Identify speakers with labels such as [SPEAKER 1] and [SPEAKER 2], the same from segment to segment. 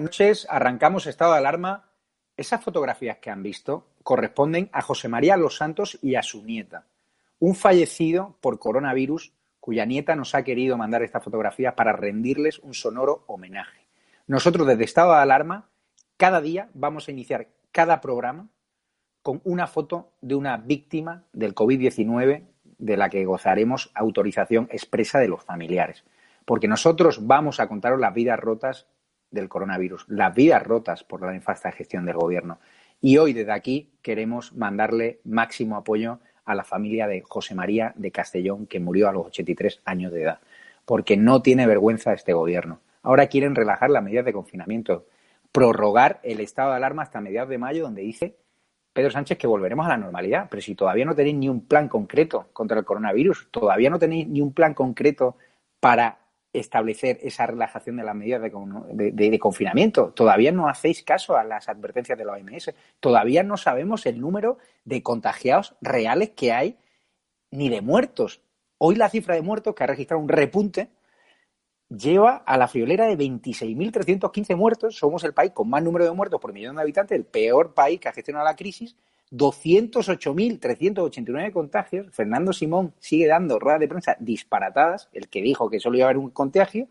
[SPEAKER 1] buenas noches. Arrancamos estado de alarma. Esas fotografías que han visto corresponden a José María Los Santos y a su nieta, un fallecido por coronavirus cuya nieta nos ha querido mandar estas fotografías para rendirles un sonoro homenaje. Nosotros desde estado de alarma cada día vamos a iniciar cada programa con una foto de una víctima del COVID-19 de la que gozaremos autorización expresa de los familiares. Porque nosotros vamos a contaros las vidas rotas del coronavirus, las vidas rotas por la nefasta gestión del gobierno. Y hoy desde aquí queremos mandarle máximo apoyo a la familia de José María de Castellón, que murió a los 83 años de edad, porque no tiene vergüenza este gobierno. Ahora quieren relajar las medidas de confinamiento, prorrogar el estado de alarma hasta mediados de mayo, donde dice Pedro Sánchez que volveremos a la normalidad. Pero si todavía no tenéis ni un plan concreto contra el coronavirus, todavía no tenéis ni un plan concreto para establecer esa relajación de las medidas de, confinamiento. Todavía no hacéis caso a las advertencias de la OMS. Todavía no sabemos el número de contagiados reales que hay ni de muertos. Hoy la cifra de muertos, que ha registrado un repunte, lleva a la friolera de 26.315 muertos. Somos el país con más número de muertos por millón de habitantes, el peor país que ha gestionado la crisis 208.389 contagios. Fernando Simón sigue dando ruedas de prensa disparatadas, el que dijo que solo iba a haber un contagio.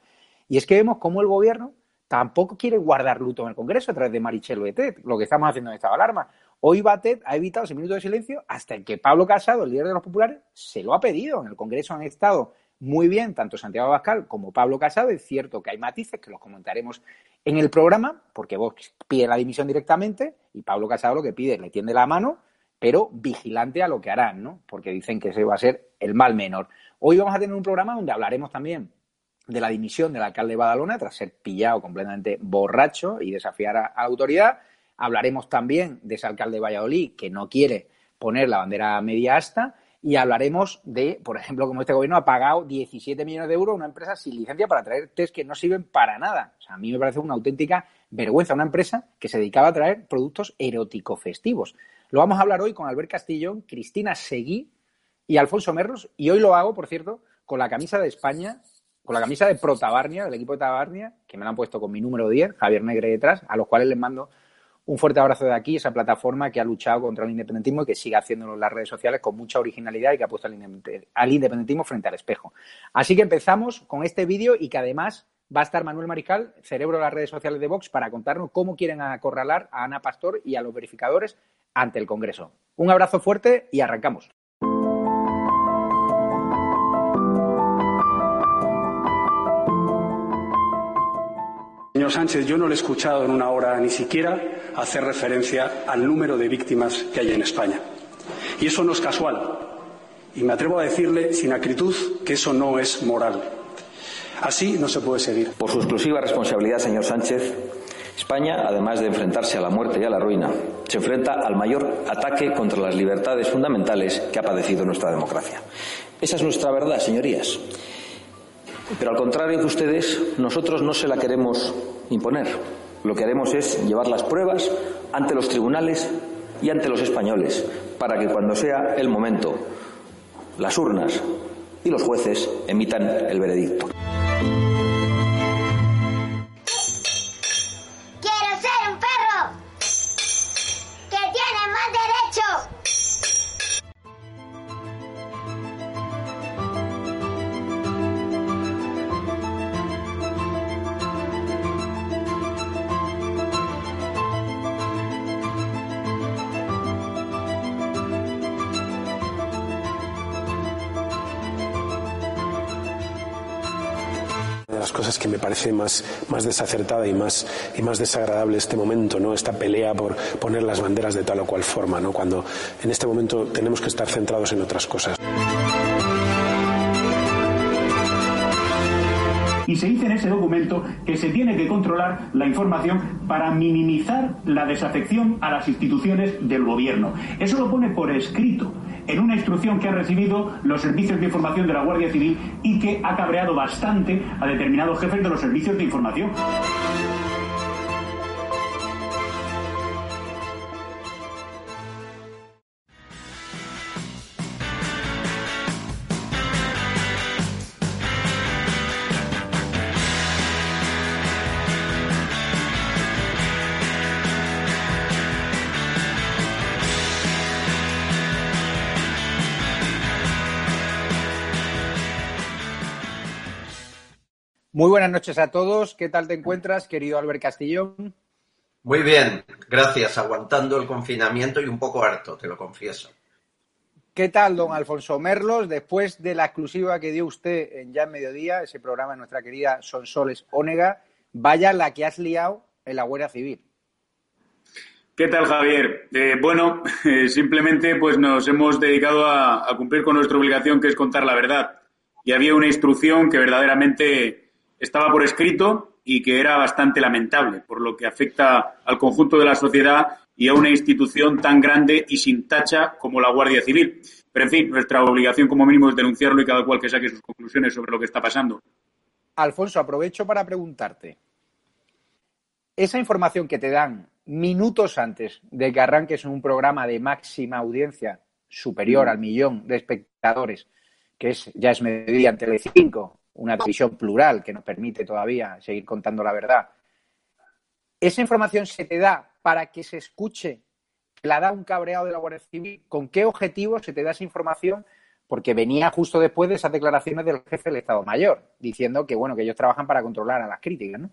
[SPEAKER 1] Y es que vemos cómo el gobierno tampoco quiere guardar luto en el Congreso a través de Marichel Betet, lo que estamos haciendo en esta alarma. Hoy Batet ha evitado ese minuto de silencio hasta que Pablo Casado, el líder de los populares, se lo ha pedido. En el Congreso han estado muy bien tanto Santiago Abascal como Pablo Casado. Es cierto que hay matices que los comentaremos en el programa, porque Vox pide la dimisión directamente y Pablo Casado lo que pide le tiende la mano, pero vigilante a lo que harán, ¿no? Porque dicen que ese va a ser el mal menor. Hoy vamos a tener un programa donde hablaremos también de la dimisión del alcalde de Badalona tras ser pillado completamente borracho y desafiar a, la autoridad. Hablaremos también de ese alcalde de Valladolid que no quiere poner la bandera media asta y hablaremos de, por ejemplo, cómo este gobierno ha pagado 17 millones de euros a una empresa sin licencia para traer test que no sirven para nada. O sea, a mí me parece una auténtica vergüenza una empresa que se dedicaba a traer productos erótico festivos. Lo vamos a hablar hoy con Albert Castillón, Cristina Seguí y Alfonso Merlos. Y hoy lo hago, por cierto, con la camisa de España, con la camisa de Protabarnia, del equipo de Tabarnia, que me la han puesto con mi número 10, Javier Negre detrás, a los cuales les mando un fuerte abrazo de aquí, esa plataforma que ha luchado contra el independentismo y que sigue haciéndolo en las redes sociales con mucha originalidad y que ha puesto al independentismo frente al espejo. Así que empezamos con este vídeo y que además va a estar Manuel Mariscal, cerebro de las redes sociales de Vox, para contarnos cómo quieren acorralar a Ana Pastor y a los verificadores ante el Congreso. Un abrazo fuerte y arrancamos.
[SPEAKER 2] Señor Sánchez, yo no le he escuchado en una hora ni siquiera hacer referencia al número de víctimas que hay en España. Y eso no es casual. Y me atrevo a decirle sin acritud que eso no es moral. Así no se puede seguir.
[SPEAKER 3] Por su exclusiva responsabilidad, señor Sánchez, España, además de enfrentarse a la muerte y a la ruina, se enfrenta al mayor ataque contra las libertades fundamentales que ha padecido nuestra democracia. Esa es nuestra verdad, señorías. Pero al contrario que ustedes, nosotros no se la queremos imponer. Lo que haremos es llevar las pruebas ante los tribunales y ante los españoles, para que cuando sea el momento, las urnas y los jueces emitan el veredicto.
[SPEAKER 2] Parece más, más desacertada y más, y más desagradable este momento, ¿no? Esta pelea por poner las banderas de tal o cual forma, ¿no? Cuando en este momento tenemos que estar centrados en otras cosas.
[SPEAKER 4] y se dice en ese documento que se tiene que controlar la información para minimizar la desafección a las instituciones del gobierno. Eso lo pone por escrito en una instrucción que han recibido los servicios de información de la Guardia Civil y que ha cabreado bastante a determinados jefes de los servicios de información.
[SPEAKER 1] Muy buenas noches a todos. ¿Qué tal te encuentras, querido Albert Castillón?
[SPEAKER 5] Muy bien, gracias. Aguantando el confinamiento y un poco harto, te lo confieso.
[SPEAKER 1] ¿Qué tal, don Alfonso Merlos? Después de la exclusiva que dio usted en Ya en Mediodía, ese programa de nuestra querida Sonsoles Ónega, vaya la que has liado en la Guardia Civil.
[SPEAKER 6] ¿Qué tal, Javier? Eh, bueno, eh, simplemente pues nos hemos dedicado a, a, cumplir con nuestra obligación, que es contar la verdad. Y había una instrucción que verdaderamente estaba por escrito y que era bastante lamentable, por lo que afecta al conjunto de la sociedad y a una institución tan grande y sin tacha como la Guardia Civil. Pero, en fin, nuestra obligación como mínimo es denunciarlo y cada cual que saque sus conclusiones sobre lo que está pasando.
[SPEAKER 1] Alfonso, aprovecho para preguntarte. Esa información que te dan minutos antes de que arranques un programa de máxima audiencia superior mm. al millón de espectadores, que es ya es medida en Telecinco, una televisión plural que nos permite todavía seguir contando la verdad. Esa información se te da para que se escuche, la da un cabreado de la Guardia Civil. ¿Con qué objetivo se te da esa información? Porque venía justo después de esas declaraciones del jefe del Estado Mayor, diciendo que bueno, que ellos trabajan para controlar a las críticas, ¿no?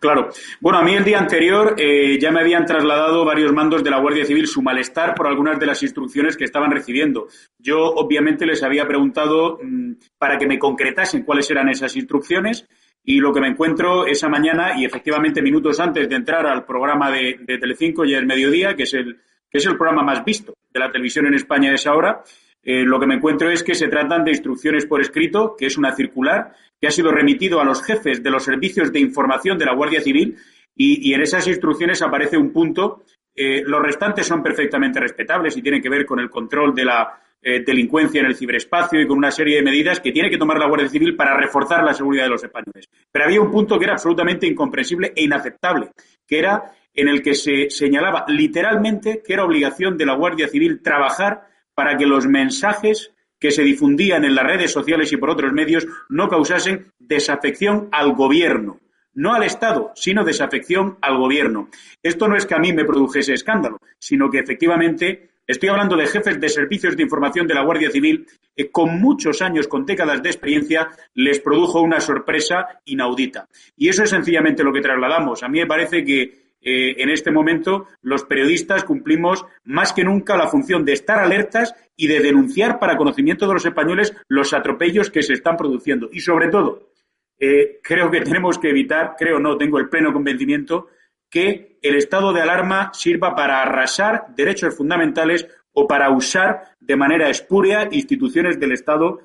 [SPEAKER 6] Claro. Bueno, a mí el día anterior eh, ya me habían trasladado varios mandos de la Guardia Civil su malestar por algunas de las instrucciones que estaban recibiendo. Yo, obviamente, les había preguntado mmm, para que me concretasen cuáles eran esas instrucciones y lo que me encuentro esa mañana y efectivamente minutos antes de entrar al programa de, de Telecinco y el mediodía, que es el, que es el programa más visto de la televisión en España de esa hora, eh, lo que me encuentro es que se tratan de instrucciones por escrito, que es una circular, que ha sido remitido a los jefes de los servicios de información de la Guardia Civil y, en esas instrucciones aparece un punto. Eh, los restantes son perfectamente respetables y tienen que ver con el control de la eh, delincuencia en el ciberespacio y con una serie de medidas que tiene que tomar la Guardia Civil para reforzar la seguridad de los españoles. Pero había un punto que era absolutamente incomprensible e inaceptable, que era en el que se señalaba literalmente que era obligación de la Guardia Civil trabajar para que los mensajes que se difundían en las redes sociales y por otros medios no causasen desafección al gobierno. No al Estado, sino desafección al gobierno. Esto no es que a mí me produjese escándalo, sino que efectivamente estoy hablando de jefes de servicios de información de la Guardia Civil que con muchos años, con décadas de experiencia, les produjo una sorpresa inaudita. Y eso es sencillamente lo que trasladamos. A mí me parece que eh, en este momento los periodistas cumplimos más que nunca la función de estar alertas y de denunciar para conocimiento de los españoles los atropellos que se están produciendo. Y sobre todo, eh, creo que tenemos que evitar, creo no, tengo el pleno convencimiento, que el estado de alarma sirva para arrasar derechos fundamentales o para usar de manera espúrea instituciones del Estado,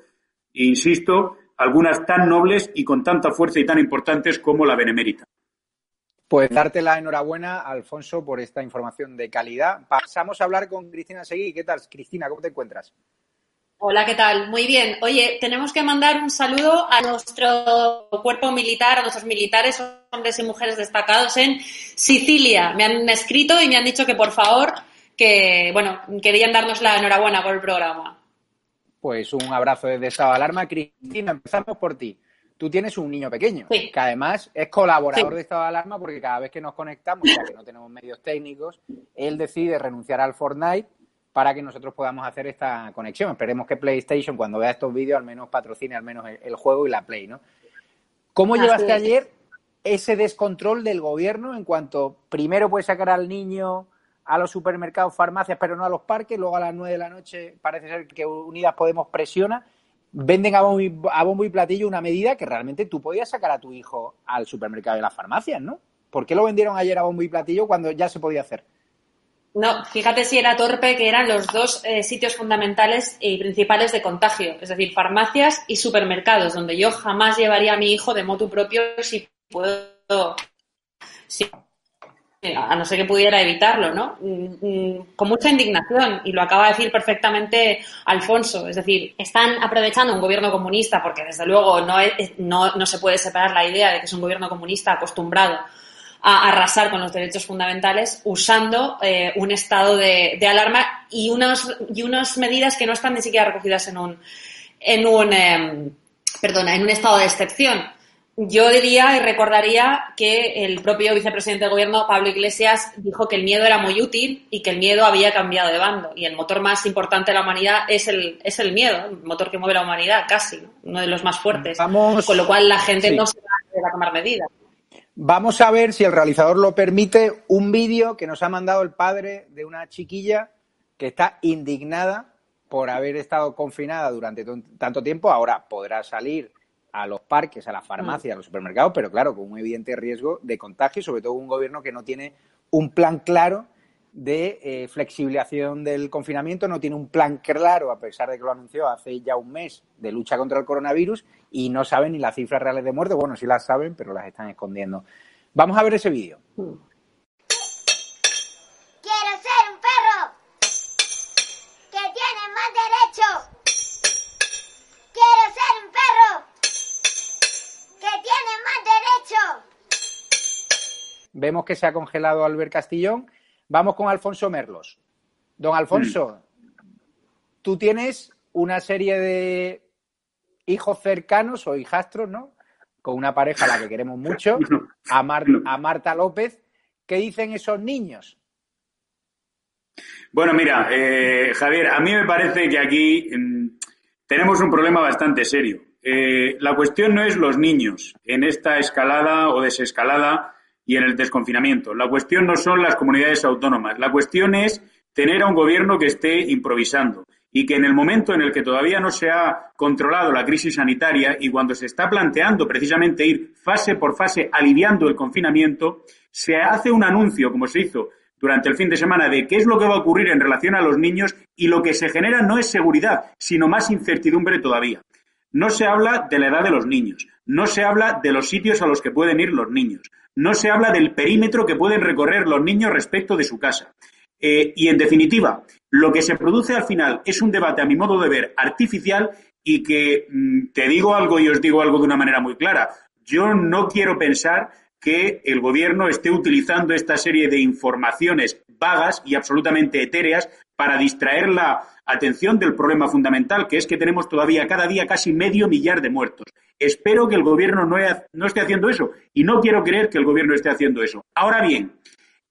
[SPEAKER 6] insisto, algunas tan nobles y con tanta fuerza y tan importantes como la Benemérita.
[SPEAKER 1] Pues darte la enhorabuena, Alfonso, por esta información de calidad. Pasamos a hablar con Cristina Seguí. ¿Qué tal, Cristina? ¿Cómo te encuentras?
[SPEAKER 7] Hola, ¿qué tal? Muy bien. Oye, tenemos que mandar un saludo a nuestro cuerpo militar, a nuestros militares, hombres y mujeres destacados en Sicilia. Me han escrito y me han dicho que por favor, que, bueno, querían darnos la enhorabuena por el programa.
[SPEAKER 1] Pues un abrazo desde Estado de Alarma. Cristina, empezamos por ti tú tienes un niño pequeño,
[SPEAKER 7] sí.
[SPEAKER 1] que además es colaborador
[SPEAKER 7] sí.
[SPEAKER 1] de estado de alarma porque cada vez que nos conectamos, ya que no tenemos medios técnicos, él decide renunciar al Fortnite para que nosotros podamos hacer esta conexión. Esperemos que PlayStation, cuando vea estos vídeos, al menos patrocine al menos el, el juego y la Play, ¿no? ¿Cómo Así llevaste es. ayer ese descontrol del gobierno en cuanto primero puede sacar al niño a los supermercados, farmacias, pero no a los parques, luego a las nueve de la noche parece ser que Unidas Podemos presiona venden a bombo, y, a y, platillo una medida que realmente tú podías sacar a tu hijo al supermercado de las farmacias, ¿no? ¿Por qué lo vendieron ayer a bombo y platillo cuando ya se podía hacer?
[SPEAKER 7] No, fíjate si era torpe que eran los dos eh, sitios fundamentales y principales de contagio, es decir, farmacias y supermercados, donde yo jamás llevaría a mi hijo de moto propio si puedo, si a no ser que pudiera evitarlo, ¿no? Con mucha indignación, y lo acaba de decir perfectamente Alfonso, es decir, están aprovechando un gobierno comunista, porque desde luego no, no, no se puede separar la idea de que es un gobierno comunista acostumbrado a arrasar con los derechos fundamentales usando eh, un estado de, de, alarma y, unos, y unas medidas que no están ni siquiera recogidas en un, en un eh, perdona, en un estado de excepción Yo diría y recordaría que el propio vicepresidente del gobierno, Pablo Iglesias, dijo que el miedo era muy útil y que el miedo había cambiado de bando. Y el motor más importante de la humanidad es el, es el miedo, el motor que mueve la humanidad, casi, uno de los más fuertes.
[SPEAKER 1] Vamos,
[SPEAKER 7] Con lo cual la gente
[SPEAKER 1] sí.
[SPEAKER 7] no se va a tomar medidas.
[SPEAKER 1] Vamos a ver si el realizador lo permite, un vídeo que nos ha mandado el padre de una chiquilla que está indignada por haber estado confinada durante tanto tiempo. Ahora podrá salir a los parques, a las farmacias, a los supermercados, pero claro, con un evidente riesgo de contagio, sobre todo un gobierno que no tiene un plan claro de eh, flexibilización del confinamiento, no tiene un plan claro, a pesar de que lo anunció hace ya un mes, de lucha contra el coronavirus y no saben ni las cifras reales de muerte. Bueno, sí las saben, pero las están escondiendo. Vamos a ver ese vídeo.
[SPEAKER 8] Quiero
[SPEAKER 1] Vemos que se ha congelado Albert Castillón. Vamos con Alfonso Merlos. Don Alfonso, tú tienes una serie de hijos cercanos o hijastros, ¿no? Con una pareja a la que queremos mucho, a, Mar- a Marta López. ¿Qué dicen esos niños?
[SPEAKER 6] Bueno, mira, eh, Javier, a mí me parece que aquí mm, tenemos un problema bastante serio. Eh, la cuestión no es los niños en esta escalada o desescalada y en el desconfinamiento. La cuestión no son las comunidades autónomas. La cuestión es tener a un gobierno que esté improvisando y que en el momento en el que todavía no se ha controlado la crisis sanitaria y cuando se está planteando precisamente ir fase por fase aliviando el confinamiento, se hace un anuncio, como se hizo durante el fin de semana, de qué es lo que va a ocurrir en relación a los niños y lo que se genera no es seguridad, sino más incertidumbre todavía. No se habla de la edad de los niños, no se habla de los sitios a los que pueden ir los niños, no se habla del perímetro que pueden recorrer los niños respecto de su casa. Eh, y en definitiva, lo que se produce al final es un debate, a mi modo de ver, artificial y que mm, te digo algo y os digo algo de una manera muy clara. Yo no quiero pensar que el gobierno esté utilizando esta serie de informaciones vagas y absolutamente etéreas para distraer la atención del problema fundamental, que es que tenemos todavía cada día casi medio millar de muertos. Espero que el gobierno no, esté haciendo eso y no quiero creer que el gobierno esté haciendo eso. Ahora bien,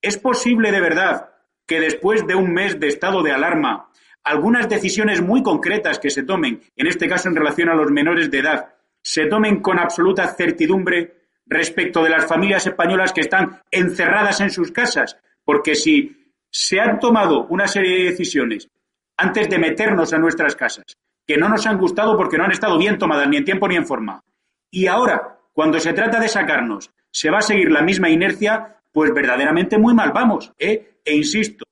[SPEAKER 6] ¿es posible de verdad que después de un mes de estado de alarma, algunas decisiones muy concretas que se tomen, en este caso en relación a los menores de edad, se tomen con absoluta certidumbre respecto de las familias españolas que están encerradas en sus casas? Porque si se han tomado una serie de decisiones antes de meternos a nuestras casas, que no nos han gustado porque no han estado bien tomadas ni en tiempo ni en forma, y ahora, cuando se trata de sacarnos, se va a seguir la misma inercia, pues verdaderamente muy mal vamos. ¿eh? E insisto,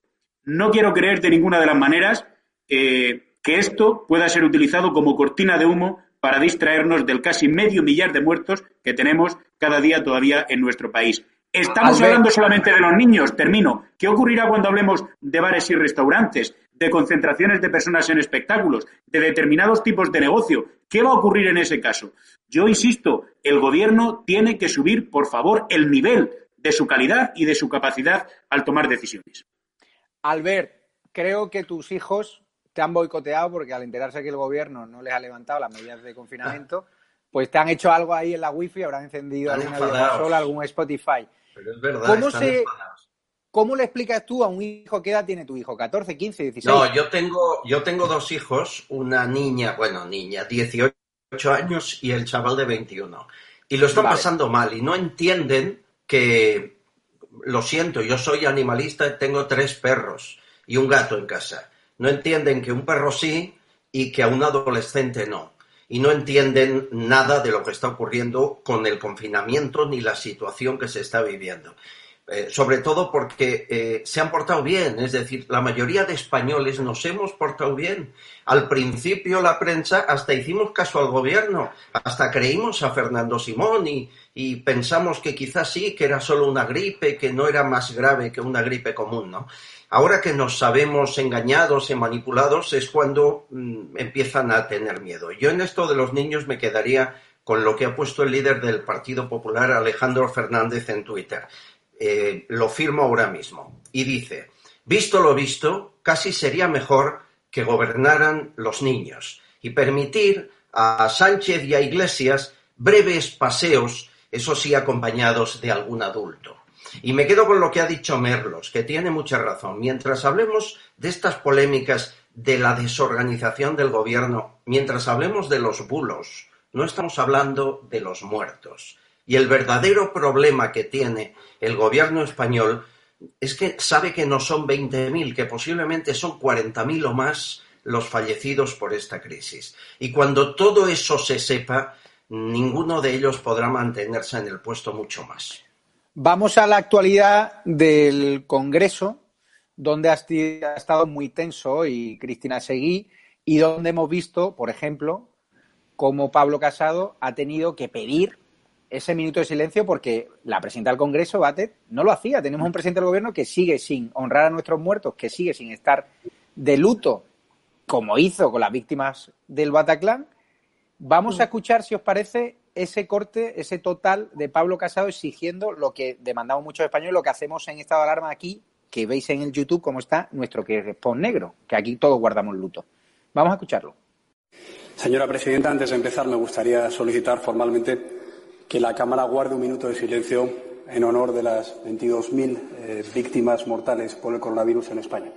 [SPEAKER 6] no quiero creer de ninguna de las maneras eh, que esto pueda ser utilizado como cortina de humo para distraernos del casi medio millar de muertos que tenemos cada día todavía en nuestro país. Estamos
[SPEAKER 1] Albert.
[SPEAKER 6] hablando solamente de los niños, termino. ¿Qué ocurrirá cuando hablemos de bares y restaurantes, de concentraciones de personas en espectáculos, de determinados tipos de negocio? ¿Qué va a ocurrir en ese caso? Yo insisto, el gobierno tiene que subir, por favor, el nivel de su calidad y de su capacidad al tomar decisiones.
[SPEAKER 1] Albert, creo que tus hijos te han boicoteado porque al enterarse que el gobierno no les ha levantado las medidas de confinamiento, pues te han hecho algo ahí en la wifi, habrán encendido alguna videoconsola, algún Spotify.
[SPEAKER 5] Pero es verdad,
[SPEAKER 1] ¿Cómo
[SPEAKER 5] están
[SPEAKER 1] se-
[SPEAKER 5] enfadados.
[SPEAKER 1] ¿Cómo le explicas tú a un hijo qué edad tiene tu hijo? ¿14, 15, 16?
[SPEAKER 5] No, yo tengo, yo tengo dos hijos, una niña, bueno, niña, 18 años y el chaval de 21. Y lo están
[SPEAKER 1] Vale.
[SPEAKER 5] pasando mal y no entienden que, lo siento, yo soy animalista y tengo tres perros y un gato en casa. No entienden que un perro sí y que a un adolescente no. Y no entienden nada de lo que está ocurriendo con el confinamiento ni la situación que se está viviendo. Eh, sobre todo porque eh, se han portado bien, es decir, la mayoría de españoles nos hemos portado bien. Al principio la prensa hasta hicimos caso al gobierno, hasta creímos a Fernando Simón y, pensamos que quizás sí, que era solo una gripe, que no era más grave que una gripe común, ¿no? Ahora que nos sabemos engañados y manipulados es cuando mm, empiezan a tener miedo. Yo en esto de los niños me quedaría con lo que ha puesto el líder del Partido Popular, Alejandro Fernández, en Twitter. Eh, lo firmo ahora mismo. Y dice, visto lo visto, casi sería mejor que gobernaran los niños y permitir a Sánchez y a Iglesias breves paseos, eso sí acompañados de algún adulto. Y me quedo con lo que ha dicho Merlos, que tiene mucha razón. Mientras hablemos de estas polémicas de la desorganización del gobierno, mientras hablemos de los bulos, no estamos hablando de los muertos. Y el verdadero problema que tiene el gobierno español es que sabe que no son 20.000, que posiblemente son 40.000 o más los fallecidos por esta crisis. Y cuando todo eso se sepa, ninguno de ellos podrá mantenerse en el puesto mucho más.
[SPEAKER 1] Vamos a la actualidad del Congreso, donde ha estado muy tenso hoy Cristina Seguí y donde hemos visto, por ejemplo, cómo Pablo Casado ha tenido que pedir ese minuto de silencio porque la presidenta del Congreso, Batet, no lo hacía. Tenemos un presidente del gobierno que sigue sin honrar a nuestros muertos, que sigue sin estar de luto, como hizo con las víctimas del Bataclan. Vamos a escuchar, si os parece, ese corte, ese total de Pablo Casado exigiendo lo que demandamos muchos españoles, lo que hacemos en estado de alarma aquí, que veis en el YouTube cómo está nuestro que responde negro, que aquí todos guardamos luto. Vamos a escucharlo.
[SPEAKER 2] Señora presidenta, antes de empezar me gustaría solicitar formalmente que la Cámara guarde un minuto de silencio en honor de las 22.000 eh, víctimas mortales por el coronavirus en España.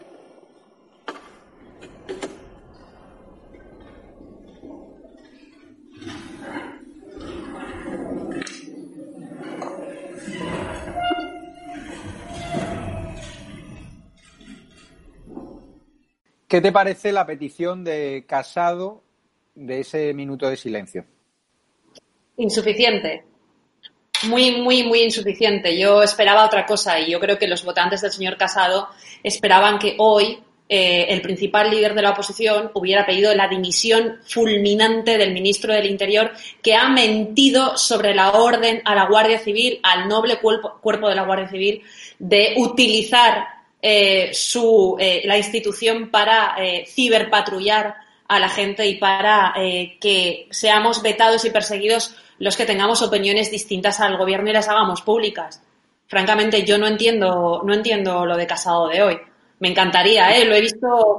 [SPEAKER 1] ¿Qué te parece la petición de Casado de ese minuto de silencio?
[SPEAKER 7] Insuficiente. Muy, muy, muy insuficiente. Yo esperaba otra cosa y yo creo que los votantes del señor Casado esperaban que hoy eh, el principal líder de la oposición hubiera pedido la dimisión fulminante del ministro del Interior que ha mentido sobre la orden a la Guardia Civil, al noble cuerpo, de la Guardia Civil, de utilizar eh, su, eh, la institución para ciberpatrullar a la gente y para que seamos vetados y perseguidos los que tengamos opiniones distintas al gobierno y las hagamos públicas. Francamente, yo no entiendo, no entiendo lo de Casado de hoy. Me encantaría, ¿eh? lo he visto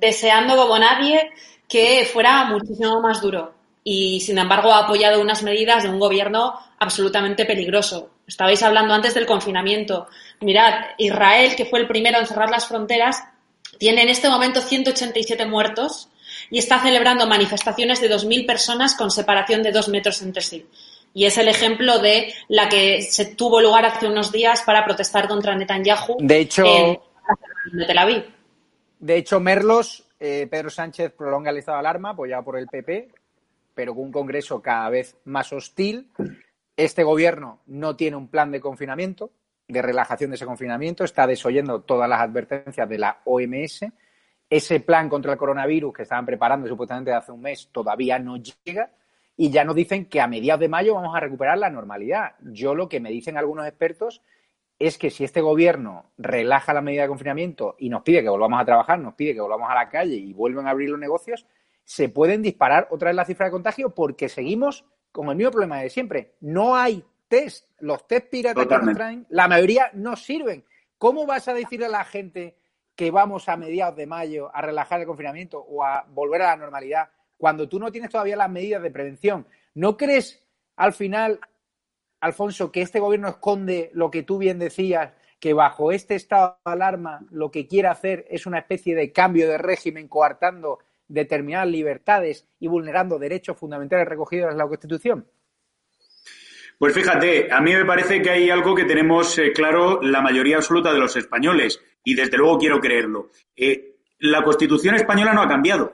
[SPEAKER 7] deseando como nadie que fuera muchísimo más duro. Y, sin embargo, ha apoyado unas medidas de un gobierno absolutamente peligroso. Estabais hablando antes del confinamiento. Mirad, Israel, que fue el primero en cerrar las fronteras, tiene en este momento 187 muertos y está celebrando manifestaciones de 2.000 personas con separación de dos metros entre sí. Y es el ejemplo de la que se tuvo lugar hace unos días para protestar contra Netanyahu
[SPEAKER 1] de hecho,
[SPEAKER 7] en de Tel Aviv.
[SPEAKER 1] De hecho, Merlos, eh, Pedro Sánchez prolonga el estado de alarma apoyado por el PP, pero con un Congreso cada vez más hostil. Este gobierno no tiene un plan de confinamiento, de relajación de ese confinamiento, está desoyendo todas las advertencias de la OMS ese plan contra el coronavirus que estaban preparando supuestamente hace un mes todavía no llega y ya nos dicen que a mediados de mayo vamos a recuperar la normalidad. Yo lo que me dicen algunos expertos es que si este gobierno relaja la medida de confinamiento y nos pide que volvamos a trabajar, nos pide que volvamos a la calle y vuelven a abrir los negocios, se pueden disparar otra vez la cifra de contagio porque seguimos con el mismo problema de siempre. No hay test. Los test piratas que nos traen, la mayoría no sirven. ¿Cómo vas a decirle a la gente que vamos a mediados de mayo a relajar el confinamiento o a volver a la normalidad cuando tú no tienes todavía las medidas de prevención. ¿No crees al final, Alfonso, que este gobierno esconde lo que tú bien decías, que bajo este estado de alarma lo que quiere hacer es una especie de cambio de régimen coartando determinadas libertades y vulnerando derechos fundamentales recogidos en la Constitución?
[SPEAKER 6] Pues fíjate, a mí me parece que hay algo que tenemos eh, claro la mayoría absoluta de los españoles, y desde luego quiero creerlo. Eh, la Constitución española no ha cambiado.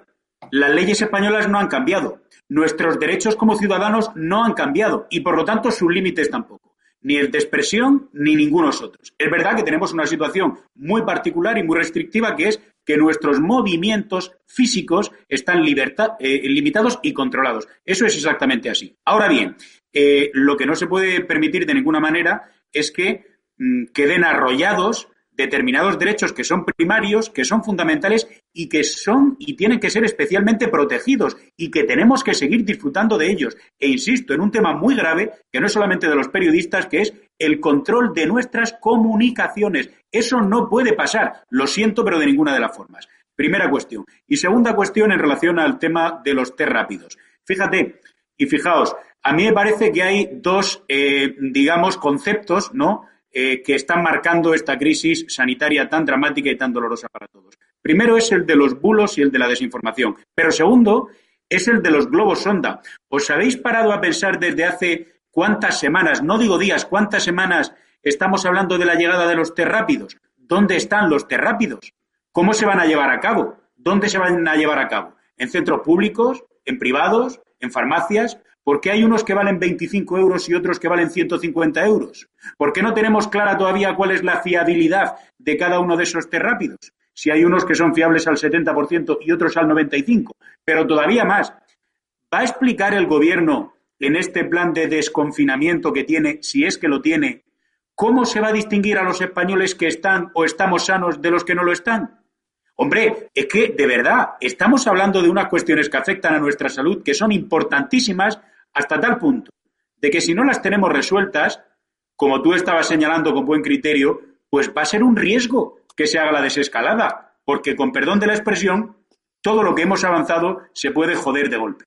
[SPEAKER 6] Las leyes españolas no han cambiado. Nuestros derechos como ciudadanos no han cambiado y, por lo tanto, sus límites tampoco. Ni el de expresión ni ningunos otros. Es verdad que tenemos una situación muy particular y muy restrictiva que es que nuestros movimientos físicos están eh, limitados y controlados. Eso es exactamente así. Ahora bien, eh, lo que no se puede permitir de ninguna manera es que mm, queden arrollados determinados derechos que son primarios, que son fundamentales y que son y tienen que ser especialmente protegidos y que tenemos que seguir disfrutando de ellos. E insisto, en un tema muy grave, que no es solamente de los periodistas, que es el control de nuestras comunicaciones. Eso no puede pasar, lo siento, pero de ninguna de las formas. Primera cuestión. Y segunda cuestión en relación al tema de los test rápidos. Fíjate, Y fijaos, a mí me parece que hay dos, eh, digamos, conceptos, ¿no? Eh, que están marcando esta crisis sanitaria tan dramática y tan dolorosa para todos. Primero es el de los bulos y el de la desinformación. Pero segundo es el de los globos sonda. ¿Os habéis parado a pensar desde hace cuántas semanas, no digo días, cuántas semanas estamos hablando de la llegada de los terrápidos? ¿Dónde están los terrápidos? ¿Cómo se van a llevar a cabo? ¿Dónde se van a llevar a cabo? ¿En centros públicos? ¿En privados? ¿En farmacias? ¿Por qué hay unos que valen 25 euros y otros que valen 150 euros? ¿Por qué no tenemos clara todavía cuál es la fiabilidad de cada uno de esos test rápidos? Si hay unos que son fiables al 70% y otros al 95%. Pero todavía más, ¿va a explicar el Gobierno en este plan de desconfinamiento que tiene, si es que lo tiene, cómo se va a distinguir a los españoles que están o estamos sanos de los que no lo están? Hombre, es que de verdad estamos hablando de unas cuestiones que afectan a nuestra salud que son importantísimas hasta tal punto de que si no las tenemos resueltas, como tú estabas señalando con buen criterio, pues va a ser un riesgo que se haga la desescalada, porque con perdón de la expresión, todo lo que hemos avanzado se puede joder de golpe.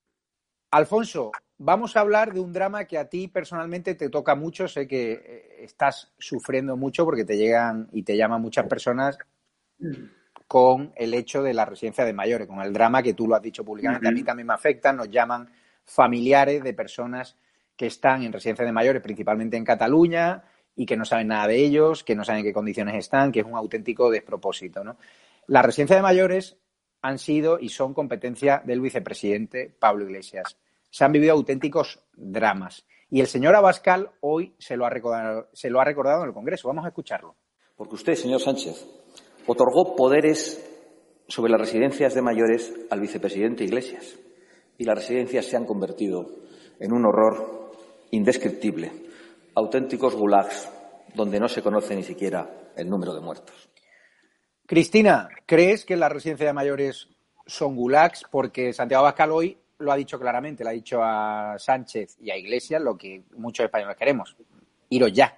[SPEAKER 1] Alfonso, vamos a hablar de un drama que a ti personalmente te toca mucho. Sé que eh, estás sufriendo mucho porque te llegan y te llaman muchas personas con el hecho de la residencia de mayores, con el drama que tú lo has dicho públicamente. A mí también me afecta, nos llaman familiares de personas que están en residencia de mayores, principalmente en Cataluña, y que no saben nada de ellos, que no saben en qué condiciones están, que es un auténtico despropósito. ¿no? Las residencias de mayores han sido y son competencia del vicepresidente Pablo Iglesias. Se han vivido auténticos dramas. Y el señor Abascal hoy se lo ha recordado, se lo ha recordado en el Congreso. Vamos a escucharlo.
[SPEAKER 3] Porque usted, señor Sánchez, otorgó poderes sobre las residencias de mayores al vicepresidente Iglesias y las residencias se han convertido en un horror indescriptible, auténticos gulags donde no se conoce ni siquiera el número de muertos.
[SPEAKER 1] Cristina, ¿crees que las residencias de mayores son gulags? Porque Santiago Abascal hoy lo ha dicho claramente, le ha dicho a Sánchez y a Iglesias lo que muchos españoles queremos. Iros ya,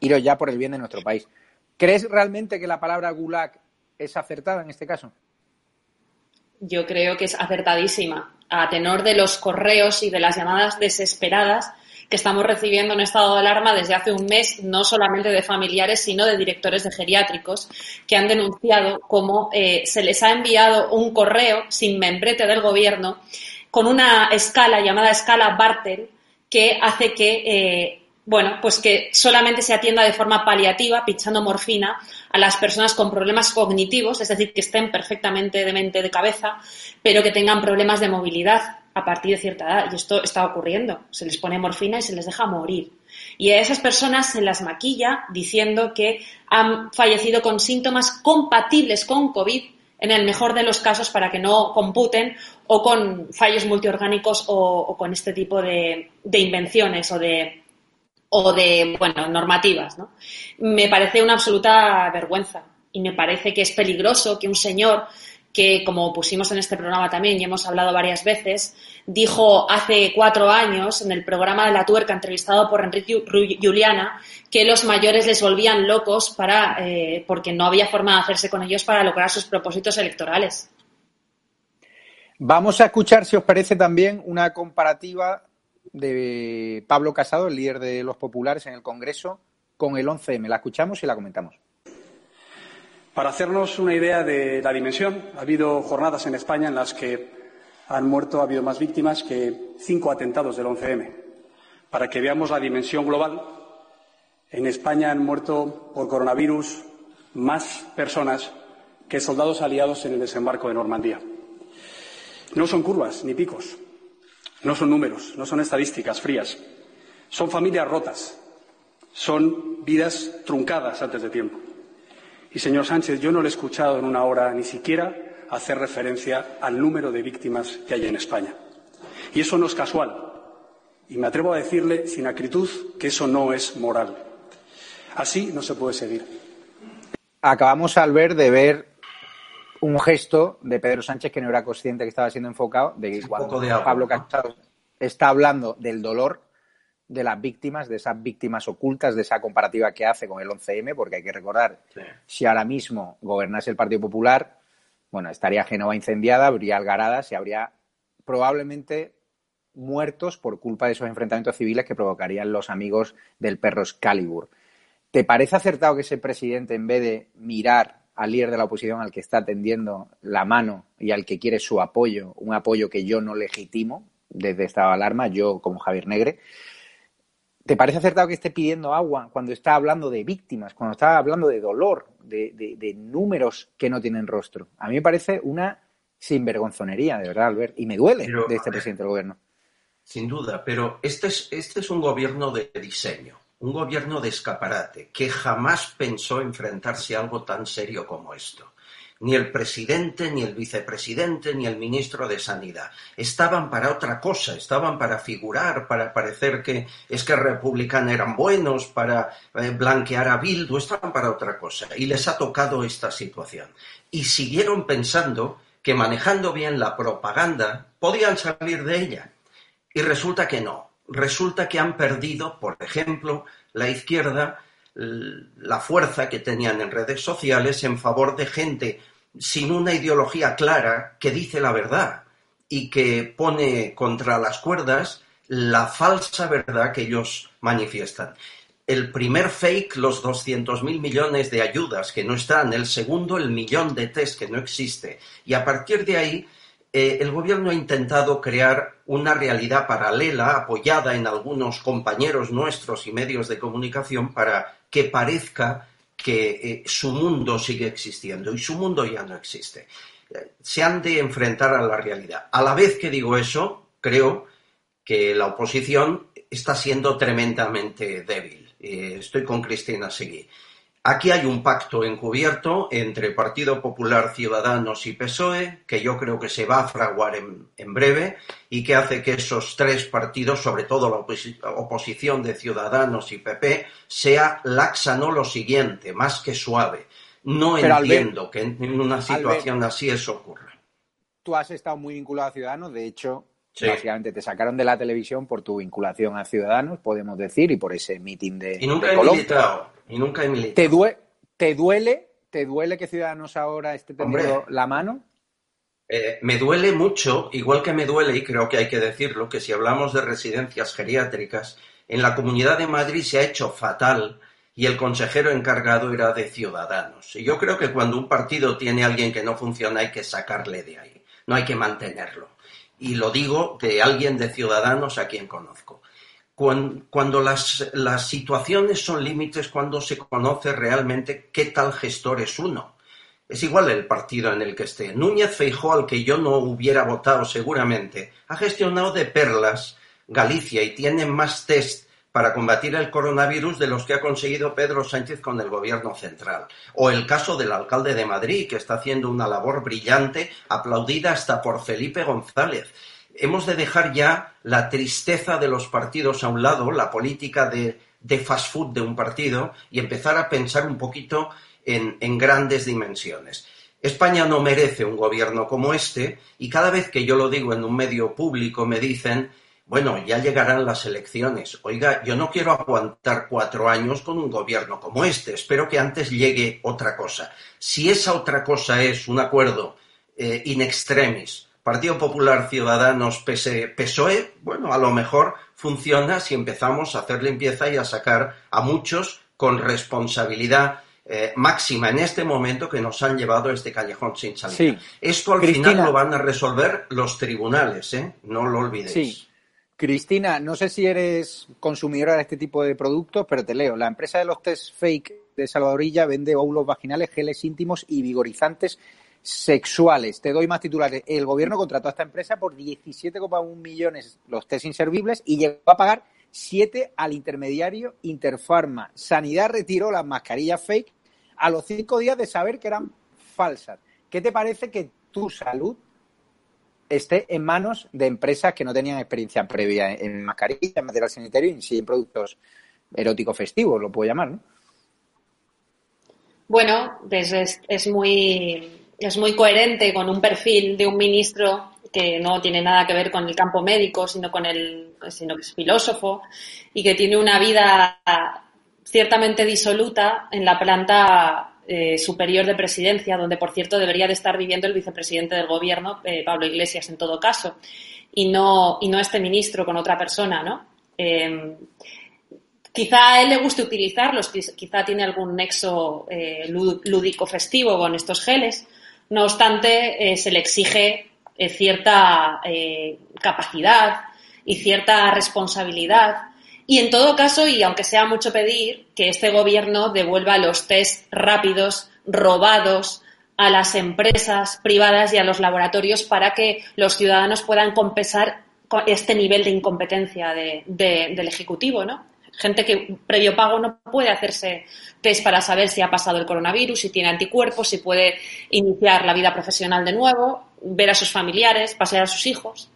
[SPEAKER 1] iros ya por el bien de nuestro país. ¿Crees realmente que la palabra gulag es acertada en este caso?
[SPEAKER 7] Yo creo que es acertadísima, a tenor de los correos y de las llamadas desesperadas que estamos recibiendo en estado de alarma desde hace un mes, no solamente de familiares, sino de directores de geriátricos, que han denunciado cómo eh, se les ha enviado un correo sin membrete del gobierno con una escala llamada escala Bartel que hace que eh, bueno, pues que solamente se atienda de forma paliativa, pinchando morfina, a las personas con problemas cognitivos, es decir, que estén perfectamente de mente de cabeza, pero que tengan problemas de movilidad a partir de cierta edad. Y esto está ocurriendo. Se les pone morfina y se les deja morir. Y a esas personas se las maquilla diciendo que han fallecido con síntomas compatibles con COVID en el mejor de los casos para que no computen o con fallos multiorgánicos o, con este tipo de invenciones o de o de, bueno, normativas, ¿no? Me parece una absoluta vergüenza y me parece que es peligroso que un señor que, como pusimos en este programa también y hemos hablado varias veces, dijo hace cuatro años en el programa de La Tuerca, entrevistado por Enrique Juliana, que los mayores les volvían locos para, eh, porque no había forma de hacerse con ellos para lograr sus propósitos electorales.
[SPEAKER 1] Vamos a escuchar, si os parece, también una comparativa de Pablo Casado, el líder de los populares en el Congreso, con el 11M. La escuchamos y la comentamos.
[SPEAKER 2] Para hacernos una idea de la dimensión, ha habido jornadas en España en las que han muerto, ha habido más víctimas que cinco atentados del 11M. Para que veamos la dimensión global, en España han muerto por coronavirus más personas que soldados aliados en el desembarco de Normandía. No son curvas ni picos, no son números, no son estadísticas frías. Son familias rotas. Son vidas truncadas antes de tiempo. Y, señor Sánchez, yo no le he escuchado en una hora ni siquiera hacer referencia al número de víctimas que hay en España. Y eso no es casual. Y me atrevo a decirle sin acritud que eso no es moral. Así no se puede seguir.
[SPEAKER 1] Acabamos al ver de ver un gesto de Pedro Sánchez que no era consciente que estaba siendo enfocado, de que cuando Pablo Casado está hablando del dolor de las víctimas, de esas víctimas ocultas, de esa comparativa que hace con el 11M, porque hay que recordar, si ahora mismo gobernase el Partido Popular, bueno, estaría Génova incendiada, habría algaradas y habría probablemente muertos por culpa de esos enfrentamientos civiles que provocarían los amigos del perro Excalibur. ¿Te parece acertado que ese presidente, en vez de mirar al líder de la oposición al que está tendiendo la mano y al que quiere su apoyo, un apoyo que yo no legitimo desde esta alarma, yo como Javier Negre, ¿te parece acertado que esté pidiendo agua cuando está hablando de víctimas, cuando está hablando de dolor, de, de, de números que no tienen rostro? A mí me parece una sinvergonzonería, de verdad, Albert, y me duele
[SPEAKER 5] Pero,
[SPEAKER 1] de este presidente del gobierno.
[SPEAKER 5] Sin duda, pero este es, este es un gobierno de diseño, un gobierno de escaparate, que jamás pensó enfrentarse a algo tan serio como esto. Ni el presidente, ni el vicepresidente, ni el ministro de Sanidad. Estaban para otra cosa, estaban para figurar, para parecer que es que republicanos eran buenos, para eh, blanquear a Bildu, estaban para otra cosa. Y les ha tocado esta situación. Y siguieron pensando que manejando bien la propaganda podían salir de ella. Y resulta que no. Resulta que han perdido, por ejemplo, la izquierda, la fuerza que tenían en redes sociales en favor de gente sin una ideología clara que dice la verdad y que pone contra las cuerdas la falsa verdad que ellos manifiestan. El primer fake, los 200.000 millones de ayudas que no están. El segundo, el millón de test que no existe. Y a partir de ahí, eh, el gobierno ha intentado crear una realidad paralela apoyada en algunos compañeros nuestros y medios de comunicación para que parezca que eh, su mundo sigue existiendo y su mundo ya no existe. Eh, se han de enfrentar a la realidad. A la vez que digo eso, creo que la oposición está siendo tremendamente débil. Estoy con Cristina Seguí. Aquí hay un pacto encubierto entre Partido Popular, Ciudadanos y PSOE, que yo creo que se va a fraguar en, en breve y que hace que esos tres partidos, sobre todo la oposi- oposición de Ciudadanos y PP, sea laxa, no lo siguiente, más que suave. No
[SPEAKER 1] Pero, Albert,
[SPEAKER 5] entiendo que en una situación así eso ocurra.
[SPEAKER 1] Tú has estado muy vinculado a Ciudadanos, de hecho,
[SPEAKER 5] Sí.
[SPEAKER 1] básicamente te sacaron de la televisión por tu vinculación a Ciudadanos, podemos decir, y por ese mitin de,
[SPEAKER 5] Y nunca
[SPEAKER 1] de
[SPEAKER 5] he militado. Y nunca he militado.
[SPEAKER 1] ¿Te, due- ¿Te duele? ¿Te duele que Ciudadanos ahora esté tendiendo
[SPEAKER 5] Hombre.
[SPEAKER 1] la mano?
[SPEAKER 5] Eh, me duele mucho, igual que me duele, y creo que hay que decirlo, que si hablamos de residencias geriátricas, en la Comunidad de Madrid se ha hecho fatal y el consejero encargado era de Ciudadanos. Y yo creo que cuando un partido tiene a alguien que no funciona hay que sacarle de ahí, no hay que mantenerlo. Y lo digo de alguien de Ciudadanos a quien conozco. Cuan- Cuando las, las situaciones son límites, cuando se conoce realmente qué tal gestor es uno. Es igual el partido en el que esté. Núñez Feijó, al que yo no hubiera votado seguramente, ha gestionado de perlas Galicia y tiene más test para combatir el coronavirus de los que ha conseguido Pedro Sánchez con el gobierno central. O el caso del alcalde de Madrid, que está haciendo una labor brillante, aplaudida hasta por Felipe González. Hemos de dejar ya la tristeza de los partidos a un lado, la política de, fast food de un partido, y empezar a pensar un poquito en, en grandes dimensiones. España no merece un gobierno como este y cada vez que yo lo digo en un medio público me dicen, bueno, ya llegarán las elecciones. Oiga, yo no quiero aguantar cuatro años con un gobierno como este. Espero que antes llegue otra cosa. Si esa otra cosa es un acuerdo eh, in extremis, Partido Popular, Ciudadanos, PS PSOE, bueno, a lo mejor funciona si empezamos a hacer limpieza y a sacar a muchos con responsabilidad eh, máxima en este momento que nos han llevado a este callejón sin salida.
[SPEAKER 1] Sí.
[SPEAKER 5] Esto al
[SPEAKER 1] Cristina.
[SPEAKER 5] final lo van a resolver los tribunales, ¿eh? No lo olvidéis.
[SPEAKER 1] Sí. Cristina, no sé si eres consumidora de este tipo de productos, pero te leo. La empresa de los test fake de Salvadorilla vende óvulos vaginales, geles íntimos y vigorizantes sexuales. Te doy más titulares. El gobierno contrató a esta empresa por 17,1 millones los test inservibles y llegó a pagar 7 al intermediario Interpharma. Sanidad retiró las mascarillas fake a los cinco días de saber que eran falsas. ¿Qué te parece que tu salud esté en manos de empresas que no tenían experiencia previa en mascarillas, en material sanitario y en productos eróticos festivos, lo puedo llamar, ¿no?
[SPEAKER 7] Bueno, pues es, es muy es muy coherente con un perfil de un ministro que no tiene nada que ver con el campo médico, sino con el sino que es filósofo y que tiene una vida ciertamente disoluta en la planta eh, superior de presidencia, donde por cierto debería de estar viviendo el vicepresidente del gobierno, eh, Pablo Iglesias, en todo caso. y no, y no este ministro con otra persona, ¿no? Eh, quizá a él le guste utilizarlos, quizá tiene algún nexo eh, lúdico festivo con estos geles. No obstante, eh, se le exige eh, cierta capacidad y cierta responsabilidad. Y en todo caso, y aunque sea mucho pedir, que este gobierno devuelva los test rápidos robados a las empresas privadas y a los laboratorios para que los ciudadanos puedan compensar este nivel de incompetencia del Ejecutivo, ¿no? Gente que previo pago no puede hacerse test para saber si ha pasado el coronavirus, si tiene anticuerpos, si puede iniciar la vida profesional de nuevo, ver a sus familiares, pasear a sus hijos.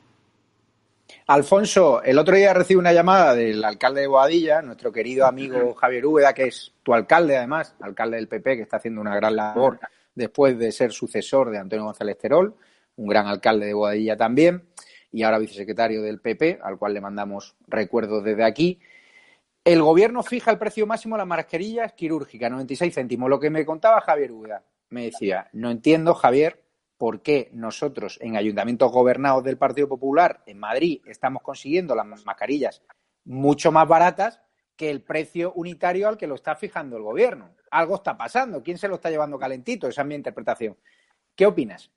[SPEAKER 1] Alfonso, el otro día recibí una llamada del alcalde de Boadilla, nuestro querido amigo Javier Úbeda, que es tu alcalde además, alcalde del PP, que está haciendo una gran labor después de ser sucesor de Antonio González Terol, un gran alcalde de Boadilla también, y ahora vicesecretario del PP, al cual le mandamos recuerdos desde aquí. El gobierno fija el precio máximo de las mascarillas quirúrgicas, 96 céntimos. Lo que me contaba Javier Uda, me decía, no entiendo, Javier, por qué nosotros en ayuntamientos gobernados del Partido Popular en Madrid estamos consiguiendo las mascarillas mucho más baratas que el precio unitario al que lo está fijando el gobierno. Algo está pasando. ¿Quién se lo está llevando calentito? Esa es mi interpretación. ¿Qué opinas?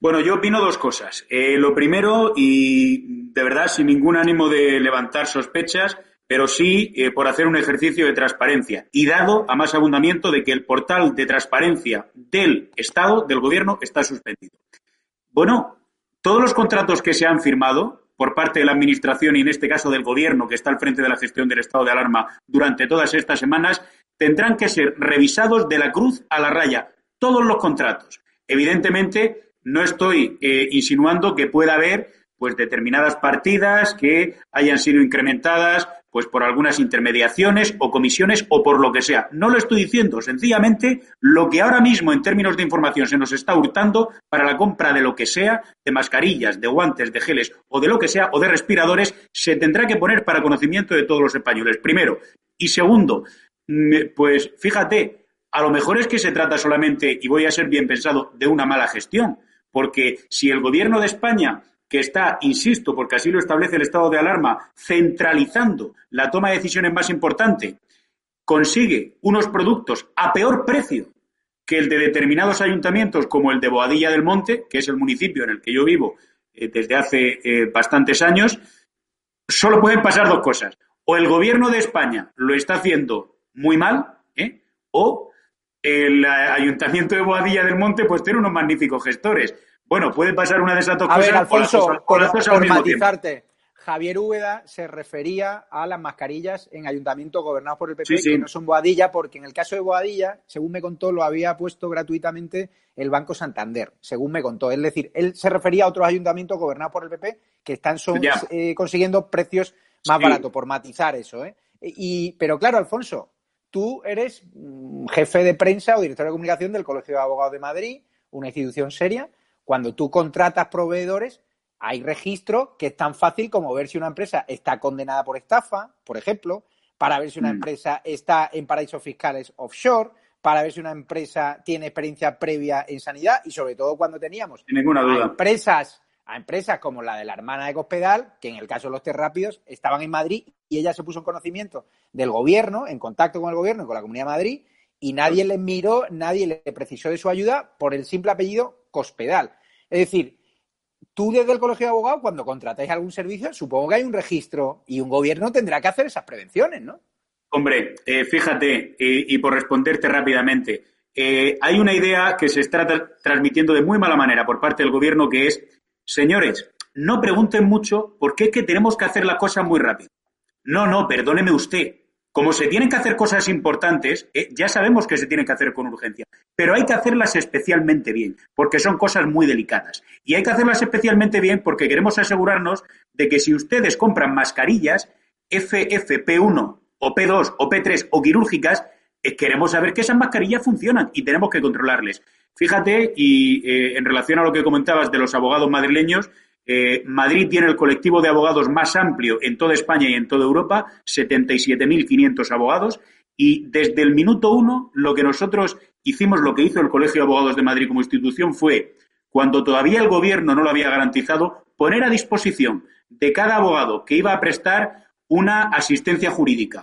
[SPEAKER 6] Bueno, yo opino dos cosas. Eh, lo primero, y de verdad sin ningún ánimo de levantar sospechas, pero sí eh, por hacer un ejercicio de transparencia y dado a más abundamiento de que el portal de transparencia del Estado, del Gobierno, está suspendido. Bueno, todos los contratos que se han firmado por parte de la Administración y en este caso del Gobierno, que está al frente de la gestión del estado de alarma durante todas estas semanas, tendrán que ser revisados de la cruz a la raya, todos los contratos. Evidentemente, no estoy eh, insinuando que pueda haber pues determinadas partidas que hayan sido incrementadas pues por algunas intermediaciones o comisiones o por lo que sea. No lo estoy diciendo, sencillamente lo que ahora mismo en términos de información se nos está hurtando para la compra de lo que sea, de mascarillas, de guantes, de geles o de lo que sea, o de respiradores, se tendrá que poner para conocimiento de todos los españoles, primero. Y segundo, pues fíjate, a lo mejor es que se trata solamente, y voy a ser bien pensado, de una mala gestión, porque si el gobierno de España que está, insisto, porque así lo establece el estado de alarma, centralizando la toma de decisiones más importante, consigue unos productos a peor precio que el de determinados ayuntamientos como el de Boadilla del Monte, que es el municipio en el que yo vivo eh, desde hace eh, bastantes años, solo pueden pasar dos cosas. O el gobierno de España lo está haciendo muy mal, ¿eh? o el ayuntamiento de Boadilla del Monte pues tiene unos magníficos gestores. Bueno, puede pasar una de esas dos
[SPEAKER 1] a Ver, Alfonso, por, matizarte, Javier Úbeda se refería a las mascarillas en ayuntamientos gobernados por el PP, que no son Boadilla, porque en el caso de Boadilla, según me contó, lo había puesto gratuitamente el Banco Santander, según me contó. Es decir, él se refería a otros ayuntamientos gobernados por el PP que están eh, consiguiendo precios más baratos, por matizar eso. ¿eh? Y, pero claro, Alfonso, tú eres mm, jefe de prensa o director de comunicación del Colegio de Abogados de Madrid, una institución seria cuando tú contratas proveedores, hay registro que es tan fácil como ver si una empresa está condenada por estafa, por ejemplo, para ver si una mm. empresa está en paraísos fiscales offshore, para ver si una empresa tiene experiencia previa en sanidad y sobre todo cuando teníamos
[SPEAKER 6] ninguna duda.
[SPEAKER 1] A empresas a empresas como la de la hermana de Cospedal, que en el caso de los terrápidos estaban en Madrid y ella se puso en conocimiento del gobierno, en contacto con el gobierno y con la Comunidad de Madrid, y nadie le miró, nadie le precisó de su ayuda por el simple apellido Cospedal. Es decir, tú desde el Colegio de Abogados, cuando contratáis algún servicio, supongo que hay un registro y un gobierno tendrá que hacer esas prevenciones, ¿no?
[SPEAKER 6] Hombre, eh, fíjate, eh, y por responderte rápidamente, eh, hay una idea que se está transmitiendo de muy mala manera por parte del gobierno que es, señores, no pregunten mucho porque es que tenemos que hacer la cosa muy rápido. No, no, perdóneme usted. Como se tienen que hacer cosas importantes, eh, ya sabemos que se tienen que hacer con urgencia, pero hay que hacerlas especialmente bien, porque son cosas muy delicadas. Y hay que hacerlas especialmente bien porque queremos asegurarnos de que si ustedes compran mascarillas FFP1 o P2 o P3 o quirúrgicas, eh, queremos saber que esas mascarillas funcionan y tenemos que controlarles. Fíjate, y eh, en relación a lo que comentabas de los abogados madrileños, eh, Madrid tiene el colectivo de abogados más amplio en toda España y en toda Europa, 77.500 abogados, y desde el minuto uno lo que nosotros hicimos, lo que hizo el Colegio de Abogados de Madrid como institución fue cuando todavía el gobierno no lo había garantizado, poner a disposición de cada abogado que iba a prestar una asistencia jurídica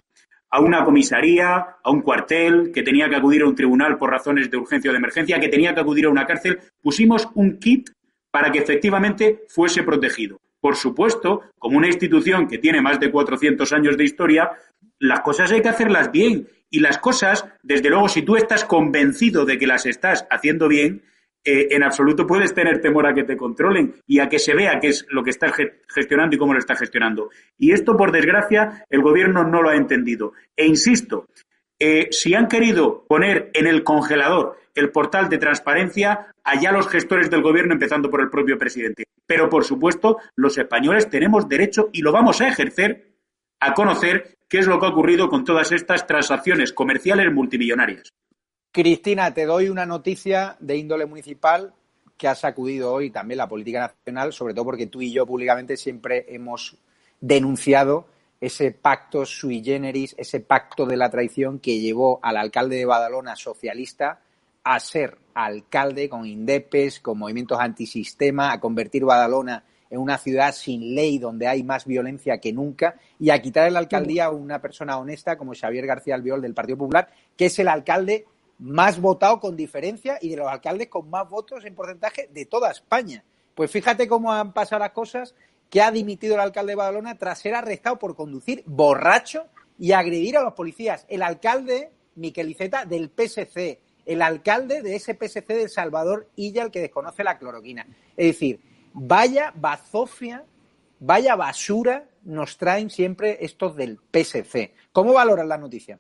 [SPEAKER 6] a una comisaría, a un cuartel, que tenía que acudir a un tribunal por razones de urgencia o de emergencia, que tenía que acudir a una cárcel, pusimos un kit para que efectivamente fuese protegido. Por supuesto, como una institución que tiene más de 400 años de historia, las cosas hay que hacerlas bien. Y las cosas, desde luego, si tú estás convencido de que las estás haciendo bien, eh, en absoluto puedes tener temor a que te controlen y a que se vea qué es lo que estás gestionando y cómo lo estás gestionando. Y esto, por desgracia, el gobierno no lo ha entendido. E insisto, eh, si han querido poner en el congelador el portal de transparencia, allá los gestores del gobierno, empezando por el propio presidente. Pero, por supuesto, los españoles tenemos derecho y lo vamos a ejercer a conocer qué es lo que ha ocurrido con todas estas transacciones comerciales multimillonarias.
[SPEAKER 1] Cristina, te doy una noticia de índole municipal que ha sacudido hoy también la política nacional, sobre todo porque tú y yo públicamente siempre hemos denunciado ese pacto sui generis, ese pacto de la traición que llevó al alcalde de Badalona socialista a ser alcalde con indepes, con movimientos antisistema, a convertir Badalona en una ciudad sin ley donde hay más violencia que nunca y a quitar la alcaldía a una persona honesta como Xavier García Albiol del Partido Popular, que es el alcalde más votado con diferencia y de los alcaldes con más votos en porcentaje de toda España. Pues fíjate cómo han pasado las cosas, que ha dimitido el alcalde de Badalona tras ser arrestado por conducir borracho y agredir a los policías. El alcalde, Miquel Iceta, del PSC, el alcalde de ese PSC de Salvador Illa, el que desconoce la cloroquina. Es decir, vaya bazofia, vaya basura nos traen siempre estos del PSC. ¿Cómo valoran la noticia?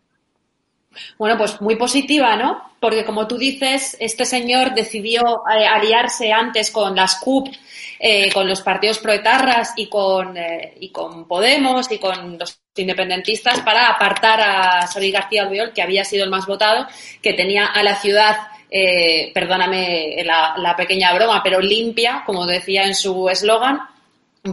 [SPEAKER 7] Bueno, pues muy positiva, ¿no? Porque como tú dices, este señor decidió eh, aliarse antes con las CUP, eh, con los partidos proetarras y con, eh, y con Podemos y con los independentistas para apartar a Xavier García Albiol, que había sido el más votado, que tenía a la ciudad perdóname la, la, pequeña broma, pero limpia, como decía en su eslogan,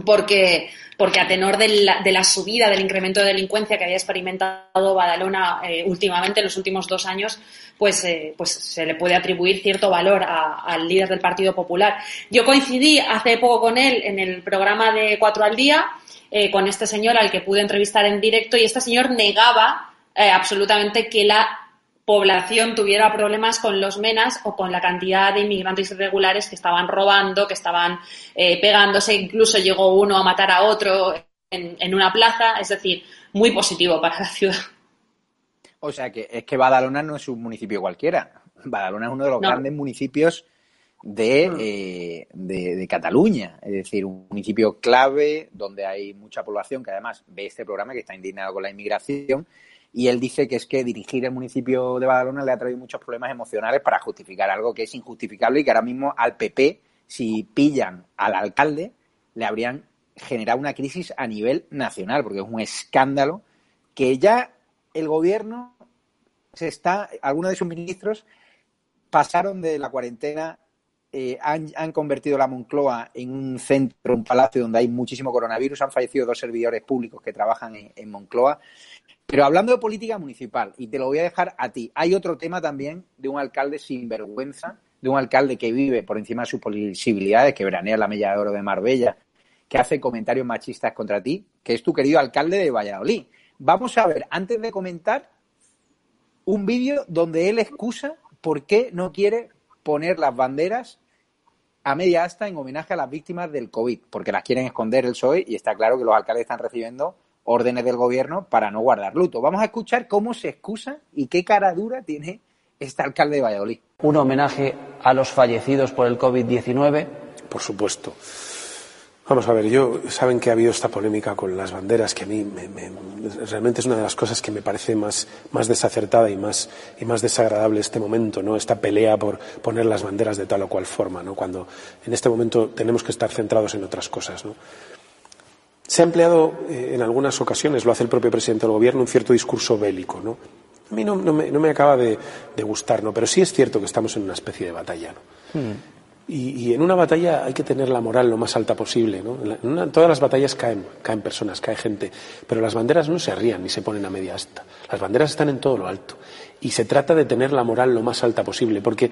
[SPEAKER 7] porque porque a tenor de la, subida, del incremento de delincuencia que había experimentado Badalona eh, últimamente, en los últimos dos años, pues, eh, pues se le puede atribuir cierto valor al líder del Partido Popular. Yo coincidí hace poco con él en el programa de Cuatro al Día, eh, con este señor al que pude entrevistar en directo, y este señor negaba absolutamente que la población tuviera problemas con los menas o con la cantidad de inmigrantes irregulares que estaban robando, que estaban eh, pegándose, incluso llegó uno a matar a otro en, en, una plaza, es decir, muy positivo para la ciudad.
[SPEAKER 1] O sea que es que Badalona no es un municipio cualquiera. Badalona es uno de los grandes municipios de, mm. eh, de, de, Cataluña, es decir, un municipio clave donde hay mucha población que además ve este programa que está indignado con la inmigración y él dice que es que dirigir el municipio de Badalona le ha traído muchos problemas emocionales para justificar algo que es injustificable y que ahora mismo al PP, si pillan al alcalde, le habrían generado una crisis a nivel nacional, porque es un escándalo que ya el gobierno se está, algunos de sus ministros pasaron de la cuarentena, eh, han, convertido la Moncloa en un centro, un palacio donde hay muchísimo coronavirus, han fallecido dos servidores públicos que trabajan en Moncloa. Pero hablando de política municipal, y te lo voy a dejar a ti, hay otro tema también de un alcalde sin vergüenza, de un alcalde que vive por encima de sus posibilidades, que veranea la Mella de Oro de Marbella, que hace comentarios machistas contra ti, que es tu querido alcalde de Valladolid. Vamos a ver, antes de comentar, un vídeo donde él excusa por qué no quiere poner las banderas a media asta en homenaje a las víctimas del COVID, porque las quieren esconder el PSOE y está claro que los alcaldes están recibiendo órdenes del gobierno para no guardar luto. Vamos a escuchar cómo se excusa y qué cara dura tiene este alcalde de Valladolid.
[SPEAKER 9] Un homenaje a los fallecidos por el COVID-19.
[SPEAKER 10] Por supuesto. Vamos a ver, yo saben que ha habido esta polémica con las banderas que a mí realmente es una de las cosas que me parece más, más desacertada y más, y más desagradable este momento, ¿no? Esta pelea por poner las banderas de tal o cual forma, ¿no? Cuando en este momento tenemos que estar centrados en otras cosas, ¿no? Se ha empleado eh, en algunas ocasiones, lo hace el propio presidente del Gobierno, un cierto discurso bélico. ¿no? A mí no, me, acaba de, gustar, ¿no? pero sí es cierto que estamos en una especie de batalla. ¿no? Hmm. Y, y en una batalla hay que tener la moral lo más alta posible. ¿no? En, la- en una- en todas las batallas caen, caen personas, cae gente, pero las banderas no se arrían ni se ponen a media asta. Las banderas están en todo lo alto. Y se trata de tener la moral lo más alta posible, porque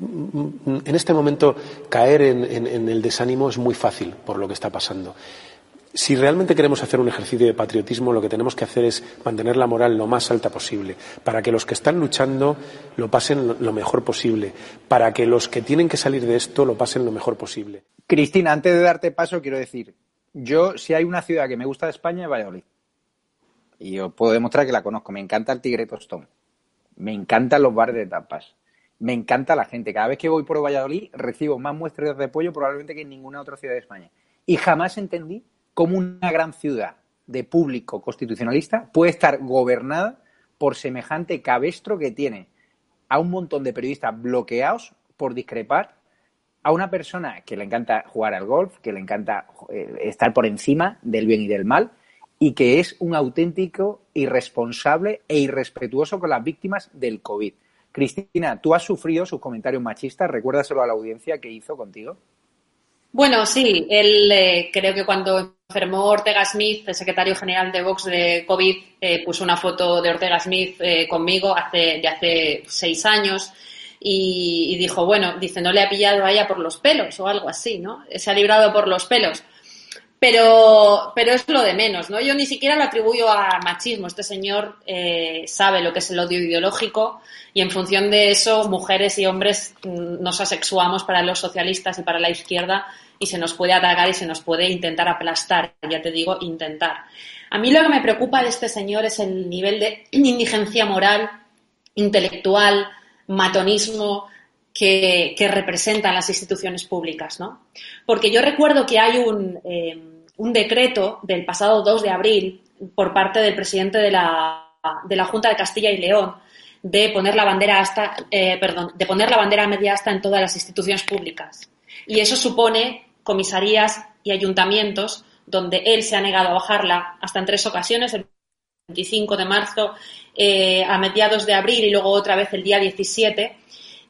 [SPEAKER 10] mm, mm, en este momento caer en, en- en el desánimo es muy fácil por lo que está pasando. Si realmente queremos hacer un ejercicio de patriotismo, lo que tenemos que hacer es mantener la moral lo más alta posible, para que los que están luchando lo pasen lo- mejor posible, para que los que tienen que salir de esto lo pasen lo mejor posible.
[SPEAKER 1] Cristina, antes de darte paso, quiero decir, yo, si hay una ciudad que me gusta de España, es Valladolid. Y os puedo demostrar que la conozco. Me encanta el Tigre Tostón. Me encantan los bares de tapas. Me encanta la gente. Cada vez que voy por Valladolid, recibo más muestras de apoyo probablemente que en ninguna otra ciudad de España. Y jamás entendí cómo una gran ciudad de público constitucionalista puede estar gobernada por semejante cabestro que tiene a un montón de periodistas bloqueados por discrepar a una persona que le encanta jugar al golf, que le encanta eh, estar por encima del bien y del mal, y que es un auténtico irresponsable e irrespetuoso con las víctimas del COVID. Cristina, ¿tú has sufrido sus comentarios machistas? Recuérdaselo a la audiencia que hizo contigo.
[SPEAKER 7] Bueno, sí, él eh, creo que cuando enfermó Ortega Smith, el secretario general de Vox de COVID, eh, puso una foto de Ortega Smith eh, conmigo hace, de hace seis años y, dijo, bueno, dice, no le ha pillado a ella por los pelos o algo así, ¿no? Se ha librado por los pelos. Pero, pero es lo de menos, ¿no? Yo ni siquiera lo atribuyo a machismo. Este señor sabe lo que es el odio ideológico y en función de eso, mujeres y hombres mm, nos asexuamos para los socialistas y para la izquierda y se nos puede atacar y se nos puede intentar aplastar. Ya te digo, intentar. A mí lo que me preocupa de este señor es el nivel de indigencia moral, intelectual, matonismo que, que representan las instituciones públicas, ¿no? Porque yo recuerdo que hay un, eh, un decreto del pasado 2 de abril por parte del presidente de la, de la Junta de Castilla y León de poner la bandera hasta, eh, perdón, de poner la bandera media hasta en todas las instituciones públicas. Y eso supone comisarías y ayuntamientos donde él se ha negado a bajarla hasta en tres ocasiones, el 25 de marzo, eh, a mediados de abril y luego otra vez el día 17,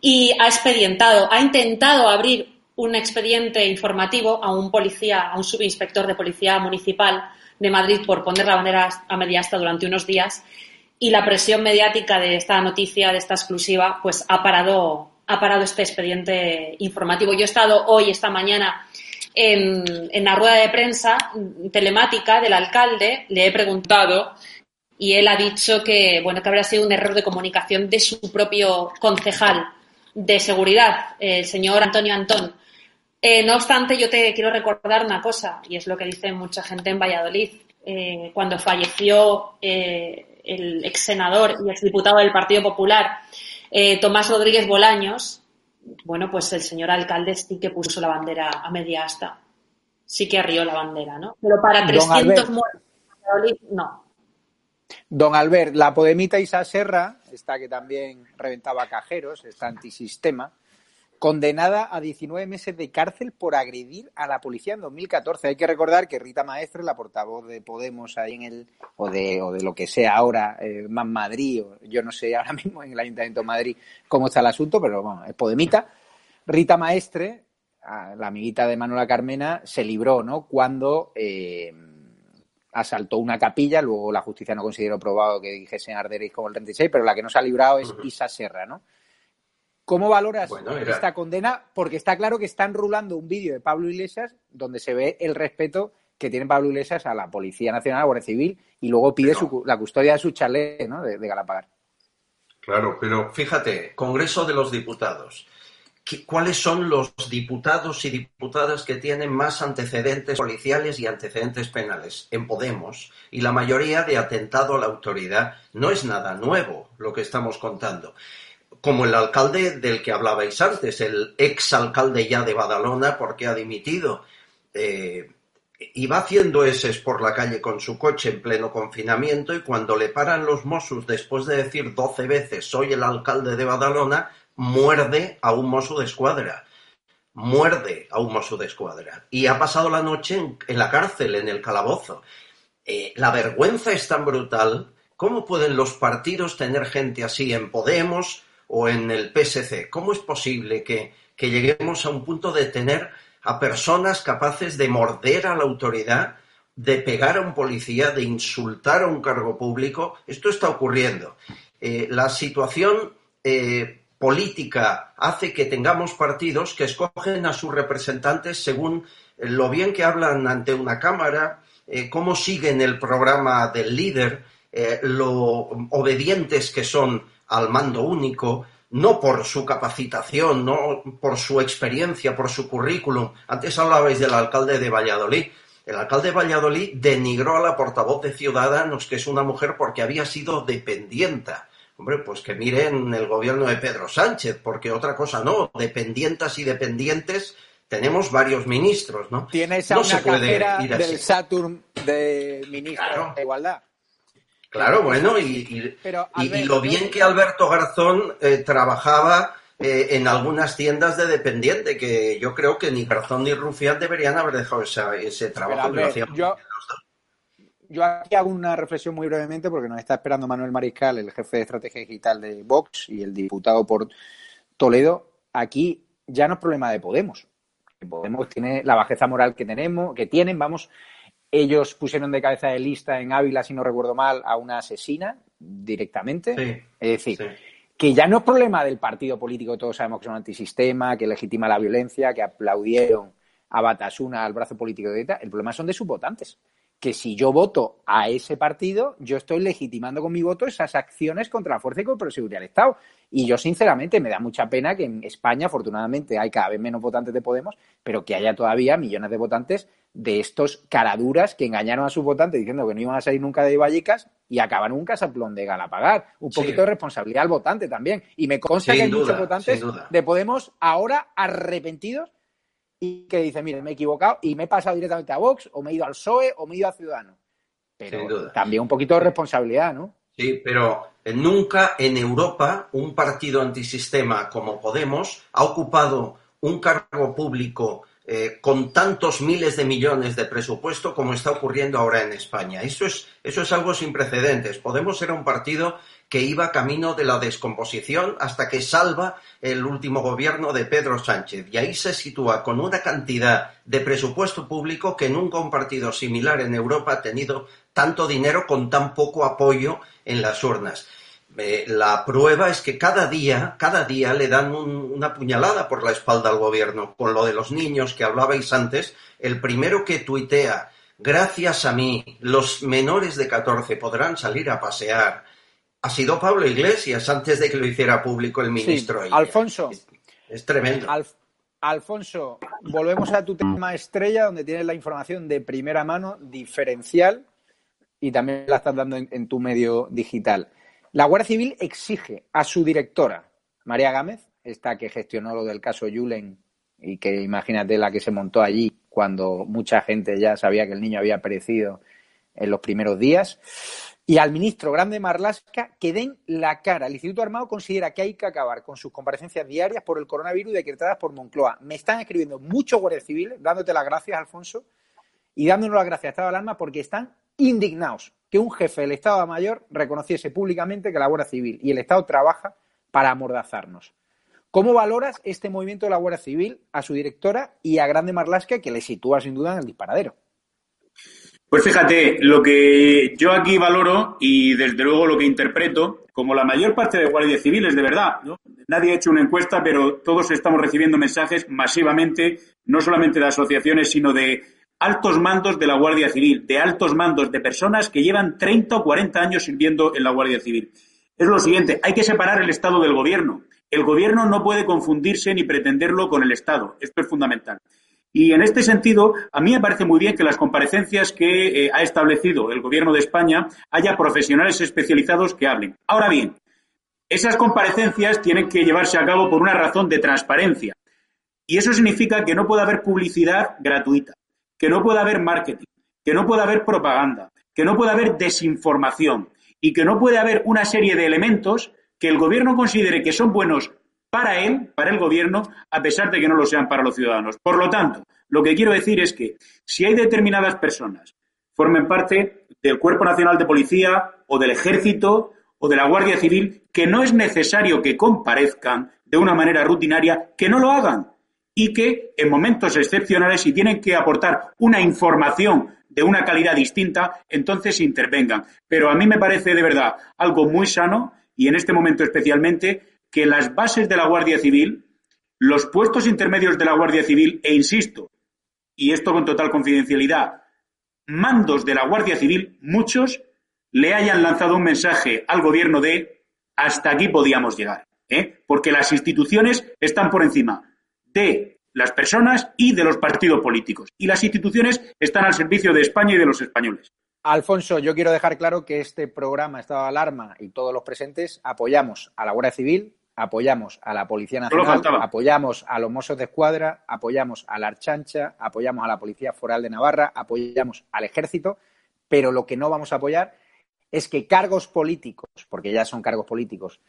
[SPEAKER 7] y ha expedientado, ha intentado abrir un expediente informativo a un policía, a un subinspector de policía municipal de Madrid por poner la bandera a media asta durante unos días y la presión mediática de esta noticia, de esta exclusiva, pues ha parado, ha parado este expediente informativo. Yo he estado hoy, esta mañana, en, la rueda de prensa telemática del alcalde, le he preguntado y él ha dicho que, bueno, que habrá sido un error de comunicación de su propio concejal de seguridad, el señor Antonio Antón. Eh, no obstante, yo te quiero recordar una cosa, y es lo que dice mucha gente en Valladolid. Eh, cuando falleció eh, el ex senador y exdiputado del Partido Popular, eh, Tomás Rodríguez Bolaños, bueno, pues el señor alcalde sí que puso la bandera a media asta. Sí que arrió la bandera, ¿no? Pero para
[SPEAKER 1] Don
[SPEAKER 7] 300
[SPEAKER 1] Albert.
[SPEAKER 7] muertos no.
[SPEAKER 1] Don Albert, la podemita Isa Serra, esta que también reventaba cajeros, esta antisistema, condenada a 19 meses de cárcel por agredir a la policía en 2014. Hay que recordar que Rita Maestre, la portavoz de Podemos ahí en el, o de, o de lo que sea ahora, eh, más Madrid, o yo no sé ahora mismo en el Ayuntamiento de Madrid cómo está el asunto, pero bueno, es Podemita. Rita Maestre, la amiguita de Manuela Carmena, se libró, ¿no? Cuando eh, asaltó una capilla, luego la justicia no consideró probado que dijesen Arderis como el 36, pero la que no se ha librado es Isa Serra, ¿no? ¿Cómo valoras
[SPEAKER 5] Bueno,
[SPEAKER 1] esta condena? Porque está claro que están rulando un vídeo de Pablo Iglesias donde se ve el respeto que tiene Pablo Iglesias a la Policía Nacional, a la Guardia Civil, y luego pide
[SPEAKER 5] Pero-
[SPEAKER 1] su la custodia de su chalet, ¿no? De, de Galapagar.
[SPEAKER 5] Claro, pero fíjate, Congreso de los Diputados. ¿Qué- ¿Cuáles son los diputados y diputadas que tienen más antecedentes policiales y antecedentes penales? En Podemos. Y la mayoría de atentado a la autoridad. No es nada nuevo lo que estamos contando. Como el alcalde del que hablabais antes, el exalcalde ya de Badalona, porque ha dimitido. Eh, iba haciendo eses por la calle con su coche en pleno confinamiento y cuando le paran los Mossos después de decir 12 veces soy el alcalde de Badalona, muerde a un mozo de escuadra. Muerde a un mozo de escuadra. Y ha pasado la noche en, en la cárcel, en el calabozo. Eh, la vergüenza es tan brutal. ¿Cómo pueden los partidos tener gente así en Podemos o en el PSC? ¿Cómo es posible que, que lleguemos a un punto de tener a personas capaces de morder a la autoridad, de pegar a un policía, de insultar a un cargo público. Esto está ocurriendo. Eh, la situación eh, política hace que tengamos partidos que escogen a sus representantes según lo bien que hablan ante una cámara, eh, cómo siguen el programa del líder, lo obedientes que son al mando único, no por su capacitación, no por su experiencia, por su currículum. Antes hablabais del alcalde de Valladolid. El alcalde de Valladolid denigró a la portavoz de Ciudadanos, que es una mujer, porque había sido dependienta. Hombre, pues que miren el gobierno de Pedro Sánchez, porque otra cosa no, dependientas y dependientes tenemos varios ministros, ¿no?
[SPEAKER 1] Tienes a
[SPEAKER 5] no
[SPEAKER 1] una
[SPEAKER 5] se puede ir
[SPEAKER 1] del
[SPEAKER 5] así.
[SPEAKER 1] Saturn de ministro
[SPEAKER 5] Claro.
[SPEAKER 1] de Igualdad.
[SPEAKER 5] Claro, bueno, y, y-
[SPEAKER 1] Pero,
[SPEAKER 5] y- y
[SPEAKER 1] Alberto,
[SPEAKER 5] lo bien que Alberto Garzón eh, trabajaba eh, en algunas tiendas de dependiente, que yo creo que ni Garzón ni Rufián deberían haber dejado esa- ese trabajo que lo hacían
[SPEAKER 1] yo, yo aquí hago una reflexión muy brevemente porque nos está esperando Manuel Mariscal, el jefe de estrategia digital de Vox y el diputado por Toledo. Aquí ya no es problema de Podemos. Podemos tiene la bajeza moral que tenemos, que tienen, vamos. Ellos pusieron de cabeza de lista en Ávila, si no recuerdo mal, a una asesina directamente.
[SPEAKER 5] Sí,
[SPEAKER 1] Es decir,
[SPEAKER 5] sí.
[SPEAKER 1] que ya no es problema del partido político, todos sabemos que es un antisistema, que legitima la violencia, que aplaudieron a Batasuna, al brazo político de ETA, el problema son de sus votantes. Que si yo voto a ese partido, yo estoy legitimando con mi voto esas acciones contra la fuerza y contra la seguridad del Estado. Y yo, sinceramente, me da mucha pena que en España, afortunadamente, hay cada vez menos votantes de Podemos, pero que haya todavía millones de votantes de estos caraduras que engañaron a sus votantes diciendo que no iban a salir nunca de Vallecas y acabaron un casaplón de Galapagar. Un
[SPEAKER 5] Sí.
[SPEAKER 1] poquito de responsabilidad al votante también. Y me consta
[SPEAKER 5] Sin
[SPEAKER 1] que hay
[SPEAKER 5] duda,
[SPEAKER 1] muchos votantes de Podemos ahora arrepentidos y que dicen, mire, me he equivocado y me he pasado directamente a Vox o me he ido al PSOE o me he ido a Ciudadanos. Pero también un poquito de responsabilidad, ¿no?
[SPEAKER 5] Sí, pero nunca en Europa un partido antisistema como Podemos ha ocupado un cargo público eh, con tantos miles de millones de presupuesto como está ocurriendo ahora en España. Eso es, eso es algo sin precedentes. Podemos era un partido que iba camino de la descomposición hasta que salva el último gobierno de Pedro Sánchez. Y ahí se sitúa con una cantidad de presupuesto público que nunca un partido similar en Europa ha tenido tanto dinero con tan poco apoyo en las urnas. Eh, la prueba es que cada día, cada día le dan un- una puñalada por la espalda al gobierno. Con lo de los niños que hablabais antes, el primero que tuitea, gracias a mí, los menores de 14 podrán salir a pasear, ha sido Pablo Iglesias antes de que lo hiciera público el ministro.
[SPEAKER 1] Sí. Alfonso,
[SPEAKER 5] Es tremendo.
[SPEAKER 1] Alf- Alfonso, volvemos a tu tema estrella, donde tienes la información de primera mano, diferencial, y también la estás dando en, en tu medio digital. La Guardia Civil exige a su directora, María Gámez, esta que gestionó lo del caso Yulen y que imagínate la que se montó allí cuando mucha gente ya sabía que el niño había perecido en los primeros días, y al ministro Grande Marlasca que den la cara. El Instituto Armado considera que hay que acabar con sus comparecencias diarias por el coronavirus decretadas por Moncloa. Me están escribiendo muchos guardias civiles, dándote las gracias, Alfonso, y dándonos las gracias a Estado de Alarma porque están indignados que un jefe del Estado Mayor reconociese públicamente que la Guardia Civil y el Estado trabaja para amordazarnos. ¿Cómo valoras este movimiento de la Guardia Civil a su directora y a Grande Marlasca que le sitúa sin duda en el disparadero?
[SPEAKER 6] Pues fíjate, lo que yo aquí valoro y desde luego lo que interpreto, como la mayor parte de guardias civiles, de verdad, nadie ha hecho una encuesta, pero todos estamos recibiendo mensajes masivamente, no solamente de asociaciones, sino de altos mandos de la Guardia Civil, de altos mandos de personas que llevan 30 o 40 años sirviendo en la Guardia Civil. Es lo siguiente, hay que separar el Estado del Gobierno. El Gobierno no puede confundirse ni pretenderlo con el Estado. Esto es fundamental. Y en este sentido, a mí me parece muy bien que las comparecencias que eh, ha establecido el Gobierno de España haya profesionales especializados que hablen. Ahora bien, esas comparecencias tienen que llevarse a cabo por una razón de transparencia. Y eso significa que no puede haber publicidad gratuita, que no puede haber marketing, que no puede haber propaganda, que no puede haber desinformación y que no puede haber una serie de elementos que el Gobierno considere que son buenos para él, para el gobierno, a pesar de que no lo sean para los ciudadanos. Por lo tanto, lo que quiero decir es que si hay determinadas personas formen parte del Cuerpo Nacional de Policía o del Ejército o de la Guardia Civil que no es necesario que comparezcan, de una manera rutinaria, que no lo hagan y que en momentos excepcionales, si tienen que aportar una información de una calidad distinta, entonces intervengan. Pero a mí me parece de verdad algo muy sano y en este momento especialmente que las bases de la Guardia Civil, los puestos intermedios de la Guardia Civil, e insisto, y esto con total confidencialidad, mandos de la Guardia Civil, muchos, le hayan lanzado un mensaje al gobierno de hasta aquí podíamos llegar, ¿eh? porque las instituciones están por encima de las personas y de los partidos políticos. Y las instituciones están al servicio de España y de los españoles.
[SPEAKER 1] Alfonso, yo quiero dejar claro que este programa, Estado de Alarma y todos los presentes apoyamos a la Guardia Civil, apoyamos a la Policía Nacional, apoyamos a los Mossos de Escuadra, apoyamos a la Archancha, apoyamos a la Policía Foral de Navarra, apoyamos al Ejército, pero lo que no vamos a apoyar es que cargos políticos, porque ya son cargos políticos,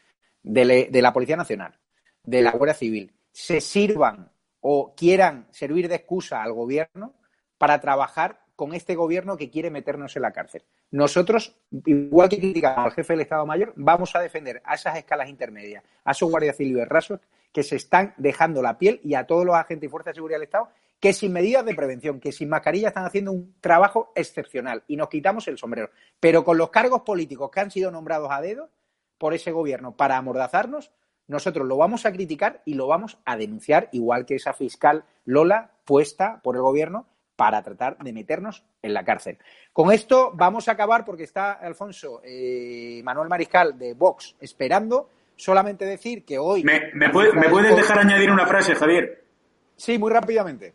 [SPEAKER 1] de, de la Policía Nacional, de la Guardia Civil, se sirvan o quieran servir de excusa al gobierno para trabajar con este gobierno que quiere meternos en la cárcel. Nosotros, igual que criticamos al jefe del Estado Mayor, vamos a defender a esas escalas intermedias, a esos guardias civiles rasos que se están dejando la piel y a todos los agentes y fuerzas de seguridad del Estado que sin medidas de prevención, que sin mascarilla están haciendo un trabajo excepcional y nos quitamos el sombrero. Pero con los cargos políticos que han sido nombrados a dedo por ese gobierno para amordazarnos, nosotros lo vamos a criticar y lo vamos a denunciar, igual que esa fiscal Lola puesta por el gobierno para tratar de meternos en la cárcel. Con esto vamos a acabar porque está Alfonso eh, Manuel Mariscal de Vox esperando. Solamente decir que hoy.
[SPEAKER 6] ¿Me, me, puedes dejar añadir una frase, Javier?
[SPEAKER 1] Sí, muy rápidamente.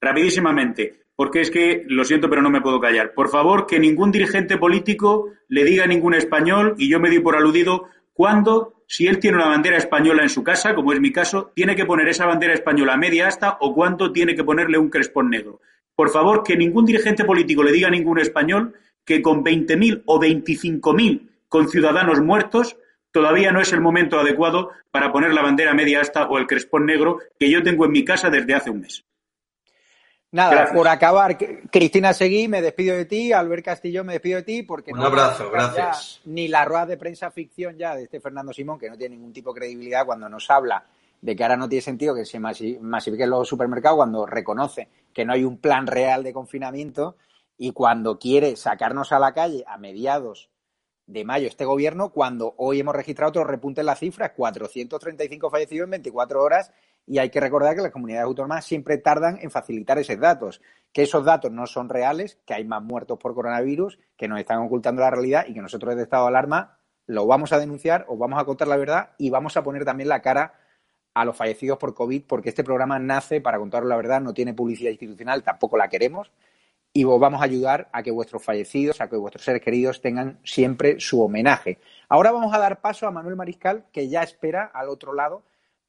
[SPEAKER 6] Rapidísimamente, porque es que, lo siento, pero no me puedo callar. Por favor, que ningún dirigente político le diga a ningún español, y yo me di por aludido, cuando, si él tiene una bandera española en su casa, como es mi caso, tiene que poner esa bandera española media asta o cuánto tiene que ponerle un crespón negro. Por favor, que ningún dirigente político le diga a ningún español que con 20.000 o 25.000 conciudadanos muertos todavía no es el momento adecuado para poner la bandera media asta o el crespón negro que yo tengo en mi casa desde hace un mes.
[SPEAKER 1] Nada, por acabar, Cristina Seguí, me despido de ti, Albert Castillo, me despido de ti, porque
[SPEAKER 5] un abrazo, gracias.
[SPEAKER 1] Ni la rueda de prensa ficción ya de este Fernando Simón, que no tiene ningún tipo de credibilidad cuando nos habla de que ahora no tiene sentido que se masifiquen los supermercados cuando reconoce que no hay un plan real de confinamiento y cuando quiere sacarnos a la calle a mediados de mayo este gobierno, cuando hoy hemos registrado otro repunte en las cifras, 435 fallecidos en 24 horas, y hay que recordar que las comunidades autónomas siempre tardan en facilitar esos datos, que esos datos no son reales, que hay más muertos por coronavirus, que nos están ocultando la realidad y que nosotros desde estado de alarma lo vamos a denunciar, os vamos a contar la verdad y vamos a poner también la cara a los fallecidos por COVID, porque este programa nace para contaros la verdad, no tiene publicidad institucional, tampoco la queremos, y vos vamos a ayudar a que vuestros fallecidos, a que vuestros seres queridos tengan siempre su homenaje. Ahora vamos a dar paso a Manuel Mariscal, que ya espera al otro lado,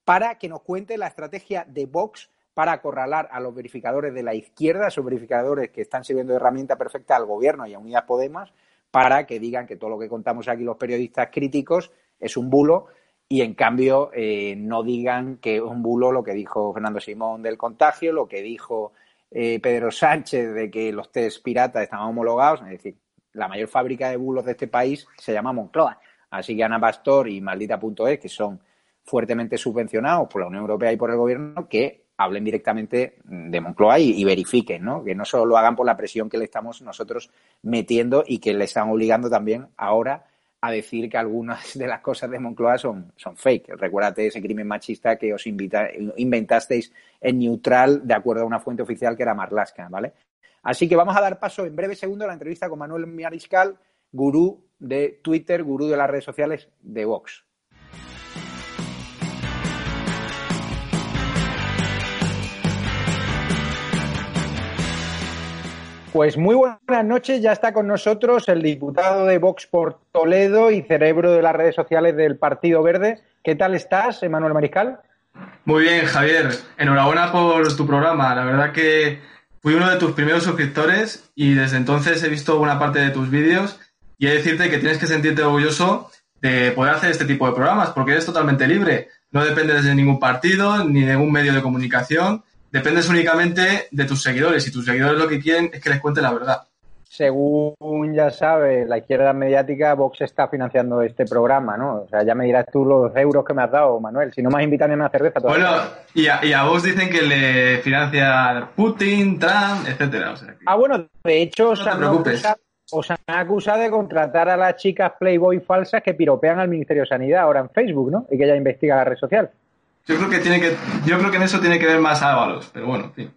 [SPEAKER 1] para que nos cuente la estrategia de Vox para acorralar a los verificadores de la izquierda, esos verificadores que están sirviendo de herramienta perfecta al gobierno y a Unidas Podemos, para que digan que todo lo que contamos aquí los periodistas críticos es un bulo y en cambio eh, no digan que es un bulo lo que dijo Fernando Simón del contagio, lo que dijo eh, Pedro Sánchez de que los test piratas estaban homologados, es decir, la mayor fábrica de bulos de este país se llama Moncloa. Así que Ana Pastor y Maldita.es, que son fuertemente subvencionados por la Unión Europea y por el gobierno, que hablen directamente de Moncloa y, verifiquen, ¿no? Que no solo lo hagan por la presión que le estamos nosotros metiendo y que le están obligando también ahora a decir que algunas de las cosas de Moncloa son, son fake. Recuérdate ese crimen machista que os inventasteis en neutral de acuerdo a una fuente oficial que era Marlaska, ¿vale? Así que vamos a dar paso en breve segundo a la entrevista con Manuel Mariscal, gurú de Twitter, gurú de las redes sociales de Vox. Pues muy buenas noches, ya está con nosotros el diputado de Vox por Toledo y cerebro de las redes sociales del Partido Verde. ¿Qué tal estás, Emanuel Mariscal?
[SPEAKER 11] Muy bien, Javier. Enhorabuena por tu programa. La verdad que fui uno de tus primeros suscriptores y desde entonces he visto buena parte de tus vídeos y he de decirte que tienes que sentirte orgulloso de poder hacer este tipo de programas porque eres totalmente libre. No dependes de ningún partido ni de ningún medio de comunicación dependes únicamente de tus seguidores y tus seguidores lo que quieren es que les cuente la verdad.
[SPEAKER 1] según ya sabes, la izquierda mediática, Vox está financiando este programa, ¿no? O sea, ya me dirás tú los euros que me has dado, Manuel. Si no me has invitado ni a una cerveza todavía.
[SPEAKER 11] Bueno, y a, y a Vox dicen que le financia Putin, Trump, etcétera. O sea, que-
[SPEAKER 1] Ah, bueno, de hecho, os,
[SPEAKER 11] No te
[SPEAKER 1] han
[SPEAKER 11] preocupes.
[SPEAKER 1] acusado, os han acusado de contratar a las chicas Playboy falsas que piropean al Ministerio de Sanidad ahora en Facebook, ¿no? Y que ella investiga la red social.
[SPEAKER 11] Yo creo que tiene que, yo creo que en eso tiene que ver más Ábalos, pero bueno, en fin.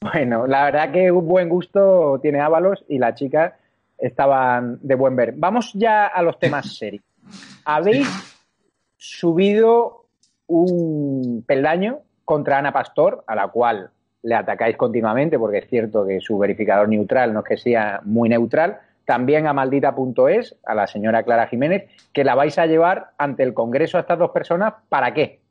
[SPEAKER 1] Bueno, la verdad que un buen gusto tiene Ábalos y las chicas estaban de buen ver. Vamos ya a los temas serios. Habéis subido un peldaño contra Ana Pastor, a la cual le atacáis continuamente, porque es cierto que su verificador neutral no es que sea muy neutral. También a maldita.es, a la señora Clara Jiménez, que la vais a llevar ante el Congreso a estas dos personas. ¿Para qué?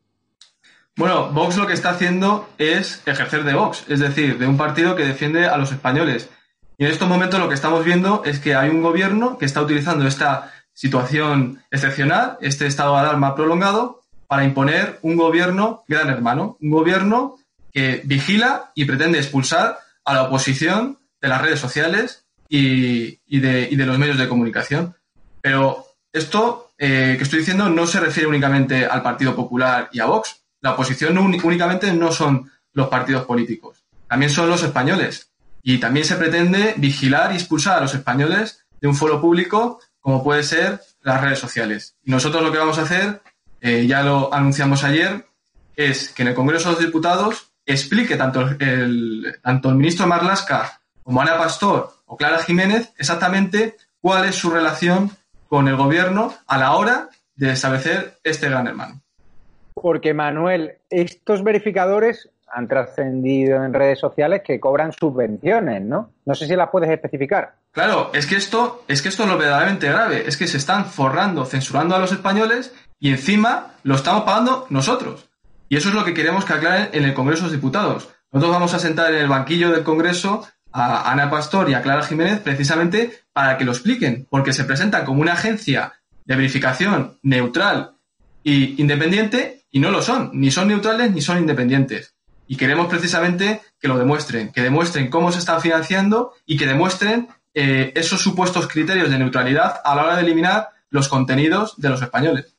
[SPEAKER 11] Bueno, Vox lo que está haciendo es ejercer de Vox, es decir, de un partido que defiende a los españoles. Y en estos momentos lo que estamos viendo es que hay un gobierno que está utilizando esta situación excepcional, este estado de alarma prolongado, para imponer un gobierno gran hermano, un gobierno que vigila y pretende expulsar a la oposición de las redes sociales y, de los medios de comunicación. Pero esto eh, que estoy diciendo no se refiere únicamente al Partido Popular y a Vox. La oposición no únicamente no son los partidos políticos, también son los españoles. Y también se pretende vigilar y expulsar a los españoles de un foro público como puede ser las redes sociales. Y nosotros lo que vamos a hacer, eh, ya lo anunciamos ayer, es que en el Congreso de los Diputados explique tanto el, tanto el ministro Marlasca como Ana Pastor o Clara Jiménez exactamente cuál es su relación con el gobierno a la hora de establecer este gran hermano.
[SPEAKER 1] Porque, Manuel, estos verificadores han trascendido en redes sociales que cobran subvenciones, ¿no? No sé si las puedes especificar.
[SPEAKER 11] Claro, es que esto es que esto es lo verdaderamente grave, es que se están forrando, censurando a los españoles y encima lo estamos pagando nosotros. Y eso es lo que queremos que aclaren en el Congreso de los Diputados. Nosotros vamos a sentar en el banquillo del Congreso a Ana Pastor y a Clara Jiménez precisamente para que lo expliquen, porque se presentan como una agencia de verificación neutral e independiente y no lo son, ni son neutrales ni son independientes. Y queremos precisamente que lo demuestren, que demuestren cómo se están financiando y que demuestren eh, esos supuestos criterios de neutralidad a la hora de eliminar los contenidos de los españoles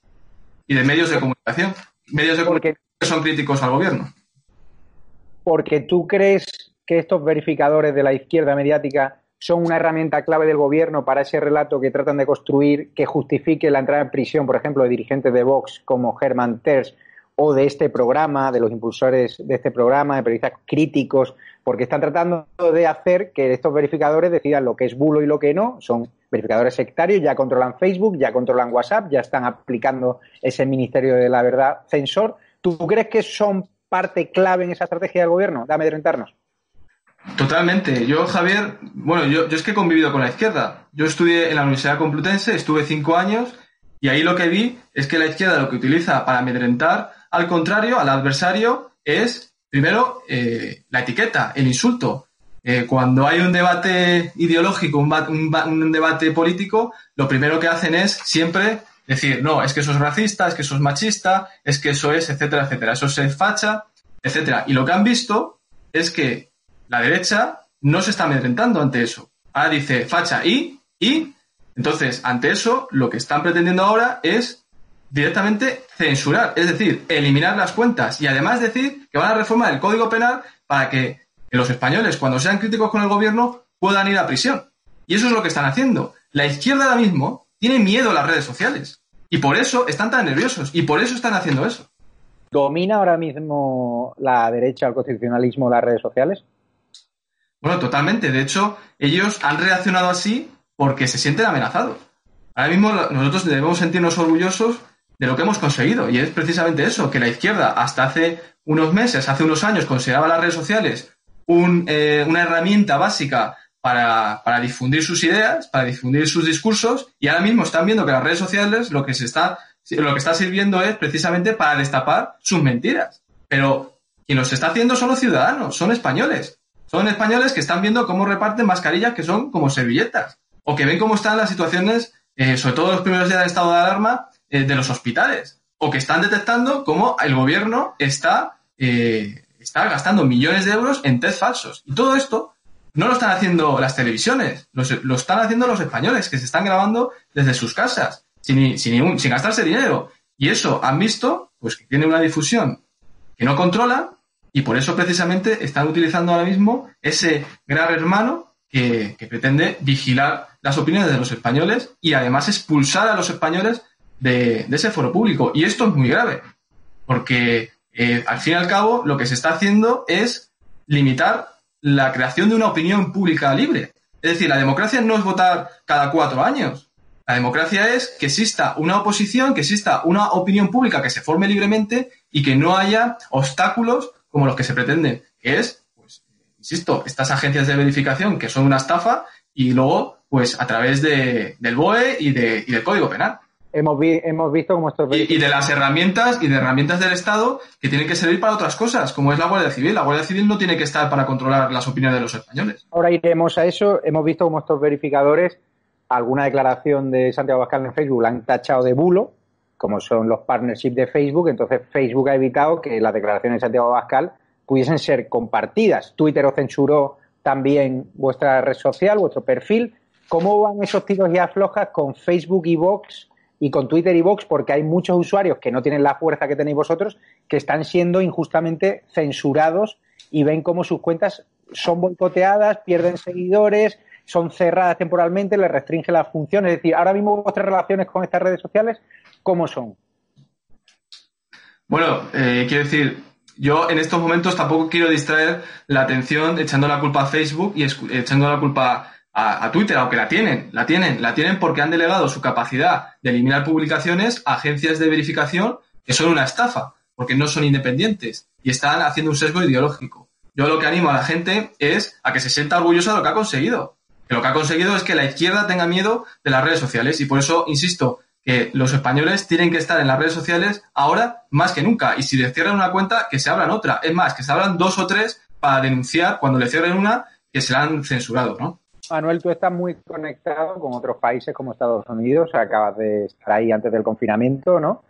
[SPEAKER 11] y de medios de comunicación. Medios de comunicación que son críticos al gobierno.
[SPEAKER 1] Porque tú crees que estos verificadores de la izquierda mediática son una herramienta clave del gobierno para ese relato que tratan de construir que justifique la entrada en prisión, por ejemplo, de dirigentes de Vox como Herman Terz o de este programa, de los impulsores de este programa, de periodistas críticos, porque están tratando de hacer que estos verificadores decidan lo que es bulo y lo que no. Son verificadores sectarios, ya controlan Facebook, ya controlan WhatsApp, ya están aplicando ese Ministerio de la Verdad censor. ¿Tú crees que son parte clave en esa estrategia del gobierno de amedrentarnos?
[SPEAKER 11] Totalmente. Yo, Javier, bueno, yo, yo es que he convivido con la izquierda. Yo estudié en la Universidad Complutense, estuve cinco años y ahí lo que vi es que la izquierda lo que utiliza para amedrentar al contrario, al adversario, es primero eh, la etiqueta, el insulto. Eh, cuando hay un debate ideológico, un, un un debate político, lo primero que hacen es siempre decir, no, es que eso es racista, es que eso es machista, es que eso es, etcétera, etcétera, eso es facha, etcétera. Y lo que han visto es que la derecha no se está amedrentando ante eso. Ahora dice facha y, y, entonces, ante eso, lo que están pretendiendo ahora es directamente censurar, es decir, eliminar las cuentas y además decir que van a reformar el Código Penal para que los españoles, cuando sean críticos con el gobierno, puedan ir a prisión. Y eso es lo que están haciendo. La izquierda ahora mismo tiene miedo a las redes sociales y por eso están tan nerviosos y por eso están haciendo eso.
[SPEAKER 1] ¿Domina ahora mismo la derecha, el constitucionalismo, las redes sociales?
[SPEAKER 11] Bueno, totalmente. De hecho, ellos han reaccionado así porque se sienten amenazados. Ahora mismo nosotros debemos sentirnos orgullosos de lo que hemos conseguido y es precisamente eso, que la izquierda hasta hace unos meses, hace unos años, consideraba las redes sociales un, eh, una herramienta básica para, para difundir sus ideas, para difundir sus discursos y ahora mismo están viendo que las redes sociales lo que se está lo que está sirviendo es precisamente para destapar sus mentiras. Pero quien los está haciendo son los ciudadanos, son españoles. Son españoles que están viendo cómo reparten mascarillas que son como servilletas. O que ven cómo están las situaciones, eh, sobre todo los primeros días del estado de alarma, eh, de los hospitales. O que están detectando cómo el gobierno está, eh, está gastando millones de euros en test falsos. Y todo esto no lo están haciendo las televisiones, lo, lo están haciendo los españoles, que se están grabando desde sus casas, sin, sin, ningún- sin gastarse dinero. Y eso han visto, pues que tiene una difusión que no controlan y por eso precisamente están utilizando ahora mismo ese gran hermano que, que pretende vigilar las opiniones de los españoles y además expulsar a los españoles de, ese foro público. Y esto es muy grave, porque eh, al fin y al cabo lo que se está haciendo es limitar la creación de una opinión pública libre. Es decir, la democracia no es votar cada cuatro años. La democracia es que exista una oposición, que exista una opinión pública que se forme libremente y que no haya obstáculos como los que se pretenden, que es, pues, insisto, estas agencias de verificación que son una estafa y luego, pues, a través de, del BOE y, de, y del Código Penal.
[SPEAKER 1] Hemos, vi- hemos visto cómo estos
[SPEAKER 11] Y, y de las herramientas y de herramientas del Estado que tienen que servir para otras cosas, como es la Guardia Civil. La Guardia Civil no tiene que estar para controlar las opiniones de los españoles.
[SPEAKER 1] Ahora iremos a eso. Hemos visto cómo estos verificadores, alguna declaración de Santiago Pascal en Facebook la han tachado de bulo, como son los partnerships de Facebook. Entonces Facebook ha evitado que las declaraciones de Santiago Pascal pudiesen ser compartidas. Twitter os censuró también vuestra red social, vuestro perfil. ¿Cómo van esos tiros y aflojas con Facebook y Vox y con Twitter y Vox? Porque hay muchos usuarios que no tienen la fuerza que tenéis vosotros, que están siendo injustamente censurados y ven cómo sus cuentas son boicoteadas, pierden seguidores, son cerradas temporalmente, les restringe las funciones. Es decir, ahora mismo vuestras relaciones con estas redes sociales, ¿cómo son?
[SPEAKER 11] Bueno, eh, quiero decir, yo en estos momentos tampoco quiero distraer la atención echando la culpa a Facebook y echando la culpa a, Twitter, aunque la tienen, la tienen, la tienen porque han delegado su capacidad de eliminar publicaciones a agencias de verificación que son una estafa, porque no son independientes y están haciendo un sesgo ideológico. Yo lo que animo a la gente es a que se sienta orgullosa de lo que ha conseguido. Que lo que ha conseguido es que la izquierda tenga miedo de las redes sociales y por eso insisto que los españoles tienen que estar en las redes sociales ahora más que nunca. Y si les cierran una cuenta, que se abran otra. Es más, que se abran dos o tres para denunciar cuando le cierren una que se la han censurado, ¿no?
[SPEAKER 1] Manuel, tú estás muy conectado con otros países como Estados Unidos, acabas de estar ahí antes del confinamiento, ¿no?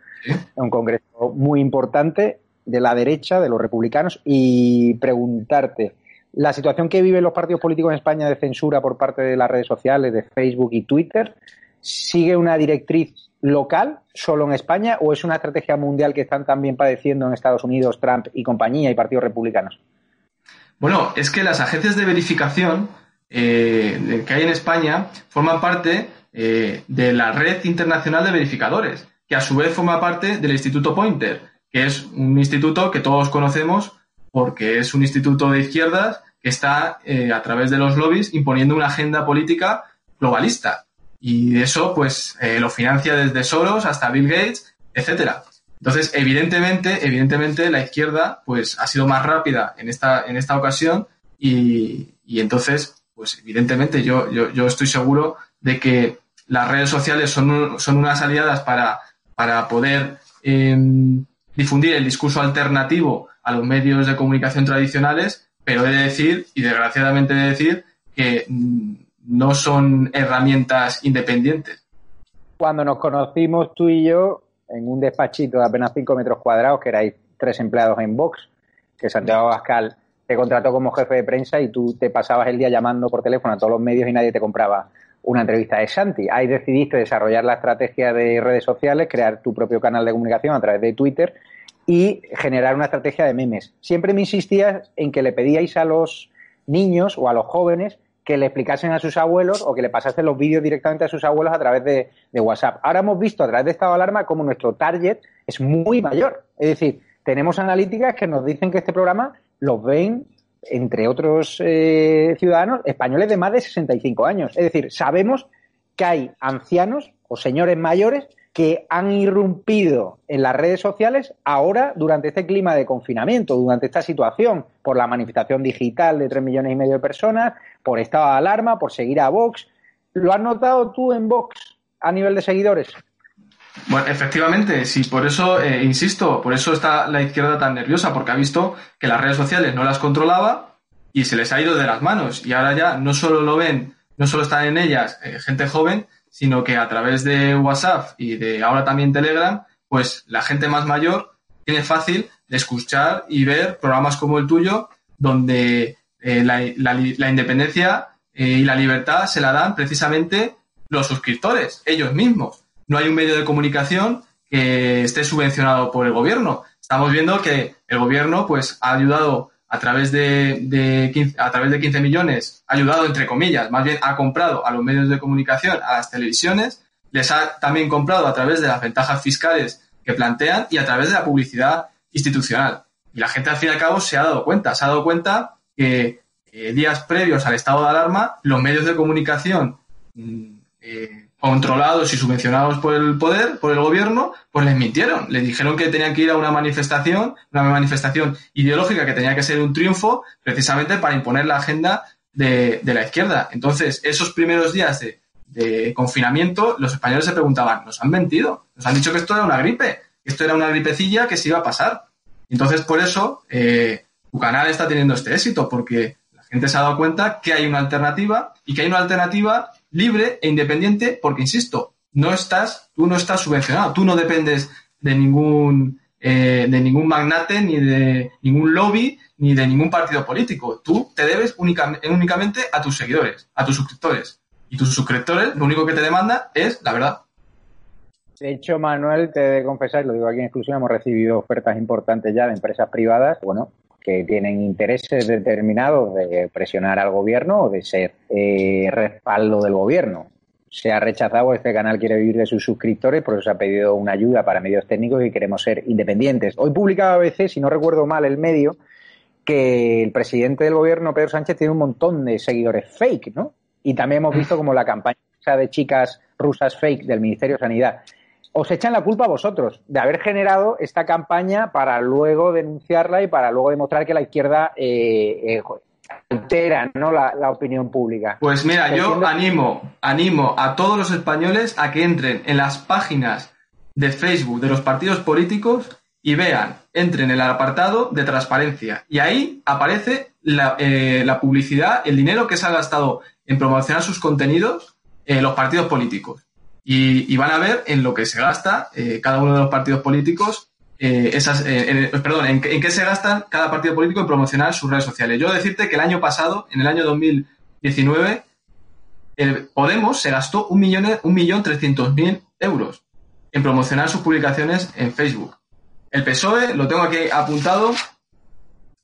[SPEAKER 1] Un congreso muy importante de la derecha, de los republicanos, y preguntarte, la situación que viven los partidos políticos en España de censura por parte de las redes sociales, de Facebook y Twitter, ¿sigue una directriz local solo en España o es una estrategia mundial que están también padeciendo en Estados Unidos Trump y compañía y partidos republicanos?
[SPEAKER 11] Bueno, es que las agencias de verificación eh, que hay en España forman parte eh, de la red internacional de verificadores, que a su vez forma parte del Instituto Pointer, que es un instituto que todos conocemos porque es un instituto de izquierdas que está eh, a través de los lobbies imponiendo una agenda política globalista. Y eso, pues, lo financia desde Soros hasta Bill Gates, etcétera. Entonces, evidentemente, evidentemente, la izquierda, pues, ha sido más rápida en esta, en esta ocasión y, y entonces, pues, evidentemente, yo, yo, yo estoy seguro de que las redes sociales son, son unas aliadas para, para poder em, difundir el discurso alternativo a los medios de comunicación tradicionales, pero he de decir, y desgraciadamente he de decir, que mm, no son herramientas independientes.
[SPEAKER 1] Cuando nos conocimos tú y yo en un despachito de apenas 5 metros cuadrados, que erais tres empleados en Vox, que Santiago Abascal te contrató como jefe de prensa y tú te pasabas el día llamando por teléfono a todos los medios y nadie te compraba una entrevista de Santi. Ahí decidiste desarrollar la estrategia de redes sociales, crear tu propio canal de comunicación a través de Twitter y generar una estrategia de memes. Siempre me insistías en que le pedíais a los niños o a los jóvenes que le explicasen a sus abuelos o que le pasasen los vídeos directamente a sus abuelos a través de, de WhatsApp. Ahora hemos visto a través de estado de alarma cómo nuestro target es muy mayor. Es decir, tenemos analíticas que nos dicen que este programa los ven, entre otros eh, ciudadanos, españoles de más de 65 años. Es decir, sabemos que hay ancianos o señores mayores que han irrumpido en las redes sociales ahora durante este clima de confinamiento, durante esta situación, por la manifestación digital de tres millones y medio de personas, por estado de alarma, por seguir a Vox. ¿Lo has notado tú en Vox a nivel de seguidores?
[SPEAKER 11] Bueno, efectivamente, sí, por eso, eh, insisto, por eso está la izquierda tan nerviosa, porque ha visto que las redes sociales no las controlaba y se les ha ido de las manos. Y ahora ya no solo lo ven, no solo están en ellas eh, gente joven, sino que a través de WhatsApp y de ahora también Telegram, pues la gente más mayor tiene fácil de escuchar y ver programas como el tuyo, donde eh, la, independencia y la libertad se la dan precisamente los suscriptores, ellos mismos. No hay un medio de comunicación que esté subvencionado por el gobierno. Estamos viendo que el gobierno pues, ha ayudado a través de, de 15, a través de 15 millones, ha ayudado entre comillas, más bien ha comprado a los medios de comunicación, a las televisiones, les ha también comprado a través de las ventajas fiscales que plantean y a través de la publicidad institucional. Y la gente al fin y al cabo se ha dado cuenta, se ha dado cuenta que eh, días previos al estado de alarma, los medios de comunicación mm, eh, controlados y subvencionados por el poder, por el gobierno, pues les mintieron. Les dijeron que tenían que ir a una manifestación, una manifestación ideológica que tenía que ser un triunfo, precisamente para imponer la agenda de, la izquierda. Entonces, esos primeros días de, de, confinamiento, los españoles se preguntaban, ¿nos han mentido? Nos han dicho que esto era una gripe, que esto era una gripecilla que se iba a pasar. Entonces, por eso, eh, tu canal está teniendo este éxito, porque la gente se ha dado cuenta que hay una alternativa y que hay una alternativa libre e independiente, porque insisto, no estás, tú no estás subvencionado, tú no dependes de ningún, eh, de ningún magnate, ni de ningún lobby, ni de ningún partido político. Tú te debes únicamente, únicamente a tus seguidores, a tus suscriptores. Y tus suscriptores lo único que te demandan es la verdad.
[SPEAKER 1] De hecho, Manuel, te he de confesar, lo digo aquí en exclusión, hemos recibido ofertas importantes ya de empresas privadas, bueno, que tienen intereses determinados de presionar al gobierno o de ser eh, respaldo del gobierno. Se ha rechazado, este canal quiere vivir de sus suscriptores, por eso se ha pedido una ayuda para medios técnicos y queremos ser independientes. Hoy publicaba ABC, si no recuerdo mal el medio, que el presidente del gobierno, Pedro Sánchez, tiene un montón de seguidores fake, ¿no? Y también hemos visto como la campaña de chicas rusas fake del Ministerio de Sanidad os echan la culpa a vosotros de haber generado esta campaña para luego denunciarla y para luego demostrar que la izquierda eh, eh, altera ¿no? La, la, opinión pública.
[SPEAKER 11] Pues mira, yo animo, animo a todos los españoles a que entren en las páginas de Facebook de los partidos políticos y vean, entren en el apartado de transparencia y ahí aparece la, eh, la publicidad, el dinero que se ha gastado en promocionar sus contenidos eh, los partidos políticos y, van a ver en lo que se gasta eh, cada uno de los partidos políticos, eh, esas, eh, perdón, en, en, qué se gastan cada partido político en promocionar sus redes sociales. Yo decirte que el año pasado, en el año 2019, el Podemos se gastó un millón, un millón trescientos mil euros en promocionar sus publicaciones en Facebook. El PSOE, lo tengo aquí apuntado,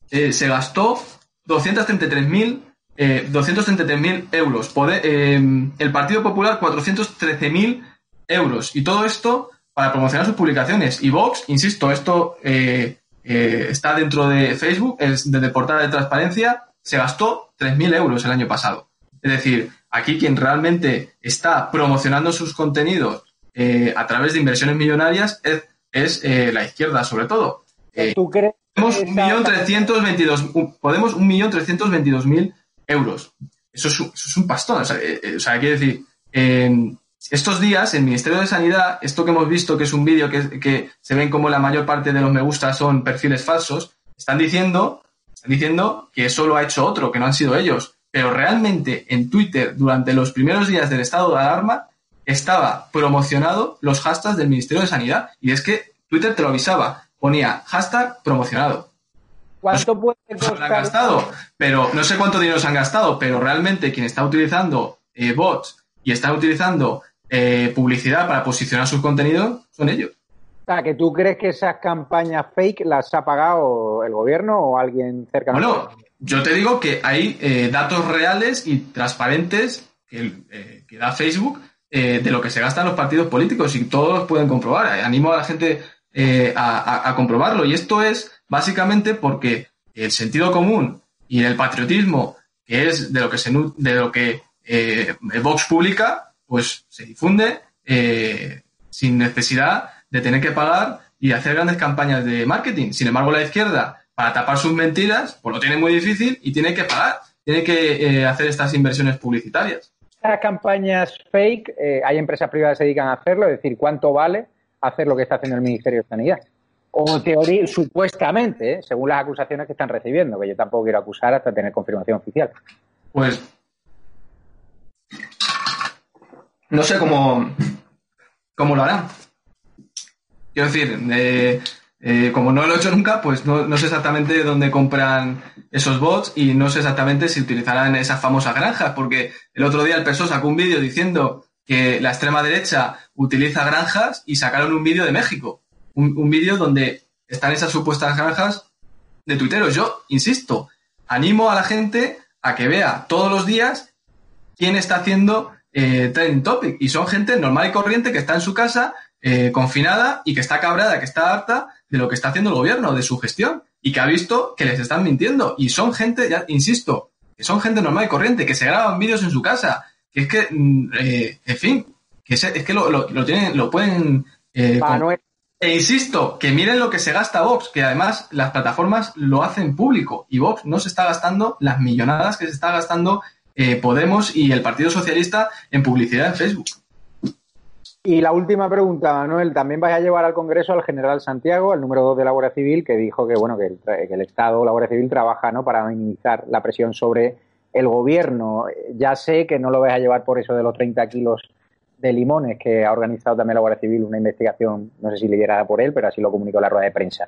[SPEAKER 11] se gastó 233.000 eh, 233.000 euros. Poder, eh, el Partido Popular 413.000 euros. Y todo esto para promocionar sus publicaciones. Y Vox, insisto, esto eh, eh, está dentro de Facebook, es de portal de transparencia, se gastó 3.000 euros el año pasado. Es decir, aquí quien realmente está promocionando sus contenidos eh, a través de inversiones millonarias es, es la izquierda, sobre todo.
[SPEAKER 1] ¿Tú crees?
[SPEAKER 11] Podemos 1.322.000 Podemos 1.322.000 euros. Eso es, un pastón. O sea, eh, o sea quiere decir, eh, estos días el Ministerio de Sanidad, esto que hemos visto, que es un vídeo que, que, se ven como la mayor parte de los me gusta son perfiles falsos, están diciendo, están diciendo que eso lo ha hecho otro, que no han sido ellos. Pero realmente en Twitter, durante los primeros días del estado de alarma, estaba promocionado los hashtags del Ministerio de Sanidad. Y es que Twitter te lo avisaba, ponía hashtag promocionado.
[SPEAKER 1] ¿Cuánto puede
[SPEAKER 11] costar? Han gastado, pero no sé cuánto dinero se han gastado, pero realmente quien está utilizando eh, bots y está utilizando eh, publicidad para posicionar sus contenidos son ellos.
[SPEAKER 1] O sea, que tú crees que esas campañas fake las ha pagado el gobierno o alguien cercano.
[SPEAKER 11] Bueno, yo te digo que hay eh, datos reales y transparentes que, que da Facebook de lo que se gastan los partidos políticos y todos pueden comprobar. Animo a la gente a, a, a comprobarlo. Y esto es básicamente porque el sentido común y el patriotismo, que es de lo que, se, de lo que eh, Vox publica, pues se difunde eh, sin necesidad de tener que pagar y hacer grandes campañas de marketing. Sin embargo, la izquierda, para tapar sus mentiras, pues lo tiene muy difícil y tiene que pagar, tiene que eh, hacer estas inversiones publicitarias.
[SPEAKER 1] Estas campañas fake, hay empresas privadas que se dedican a hacerlo, es decir, ¿cuánto vale hacer lo que está haciendo el Ministerio de Sanidad? O teoría, supuestamente, ¿eh? según las acusaciones que están recibiendo, que yo tampoco quiero acusar hasta tener confirmación oficial.
[SPEAKER 11] Pues no sé cómo, cómo lo harán. Quiero decir, eh, Eh, como no lo he hecho nunca, pues no, no sé exactamente dónde compran esos bots y no sé exactamente si utilizarán esas famosas granjas, porque el otro día el PSOE sacó un vídeo diciendo que la extrema derecha utiliza granjas y sacaron un vídeo de México. Un, un vídeo donde están esas supuestas granjas de tuiteros. Yo, insisto, animo a la gente a que vea todos los días quién está haciendo eh, trending topic. Y son gente normal y corriente que está en su casa, eh, confinada y que está cabrada, que está harta de lo que está haciendo el gobierno, de su gestión, y que ha visto que les están mintiendo. Y son gente, ya insisto, que son gente normal y corriente, que se graban vídeos en su casa, que es que, mm, eh, en fin, que se- es que lo, lo, lo tienen, lo pueden... eh,
[SPEAKER 1] Manuel,
[SPEAKER 11] e insisto, que miren lo que se gasta Vox, que además las plataformas lo hacen público y Vox no se está gastando las millonadas que se está gastando eh, Podemos y el Partido Socialista en publicidad en Facebook.
[SPEAKER 1] Y la última pregunta, Manuel, ¿también vais a llevar al Congreso al general Santiago, al número 2 de la Guardia Civil, que dijo que bueno que el, Estado, la Guardia Civil, trabaja ¿no? para minimizar la presión sobre el gobierno? Ya sé que no lo vais a llevar por eso de los 30 kilos de limones, que ha organizado también la Guardia Civil una investigación, no sé si liderada por él, pero así lo comunicó la rueda de prensa.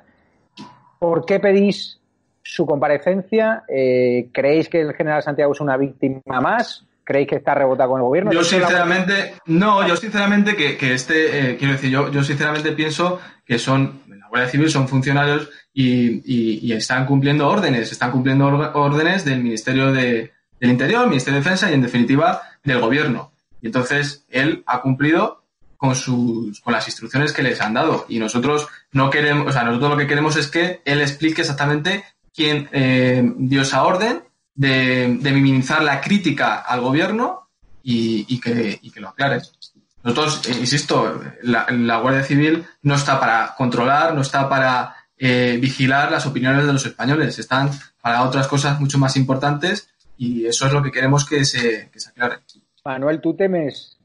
[SPEAKER 1] ¿Por qué pedís su comparecencia? Eh, ¿Creéis que el general Santiago es una víctima más? ¿Creéis que está rebotado con el gobierno?
[SPEAKER 11] Yo sinceramente, no, yo sinceramente que, que este, eh, quiero decir, yo, yo sinceramente pienso que son, la Guardia Civil son funcionarios y, y- y están cumpliendo órdenes, están cumpliendo órdenes del Ministerio de- del Interior, Ministerio de Defensa y en definitiva del Gobierno. Y entonces él ha cumplido con sus, con las instrucciones que les han dado. Y nosotros no queremos, o sea, nosotros lo que queremos es que él explique exactamente quién eh, dio esa orden de, de minimizar la crítica al gobierno y, que, lo aclare. Nosotros, eh, insisto, la, la Guardia Civil no está para controlar, no está para eh, vigilar las opiniones de los españoles, están para otras cosas mucho más importantes y eso es lo que queremos que se, que se aclare.
[SPEAKER 1] Manuel, ¿tú temes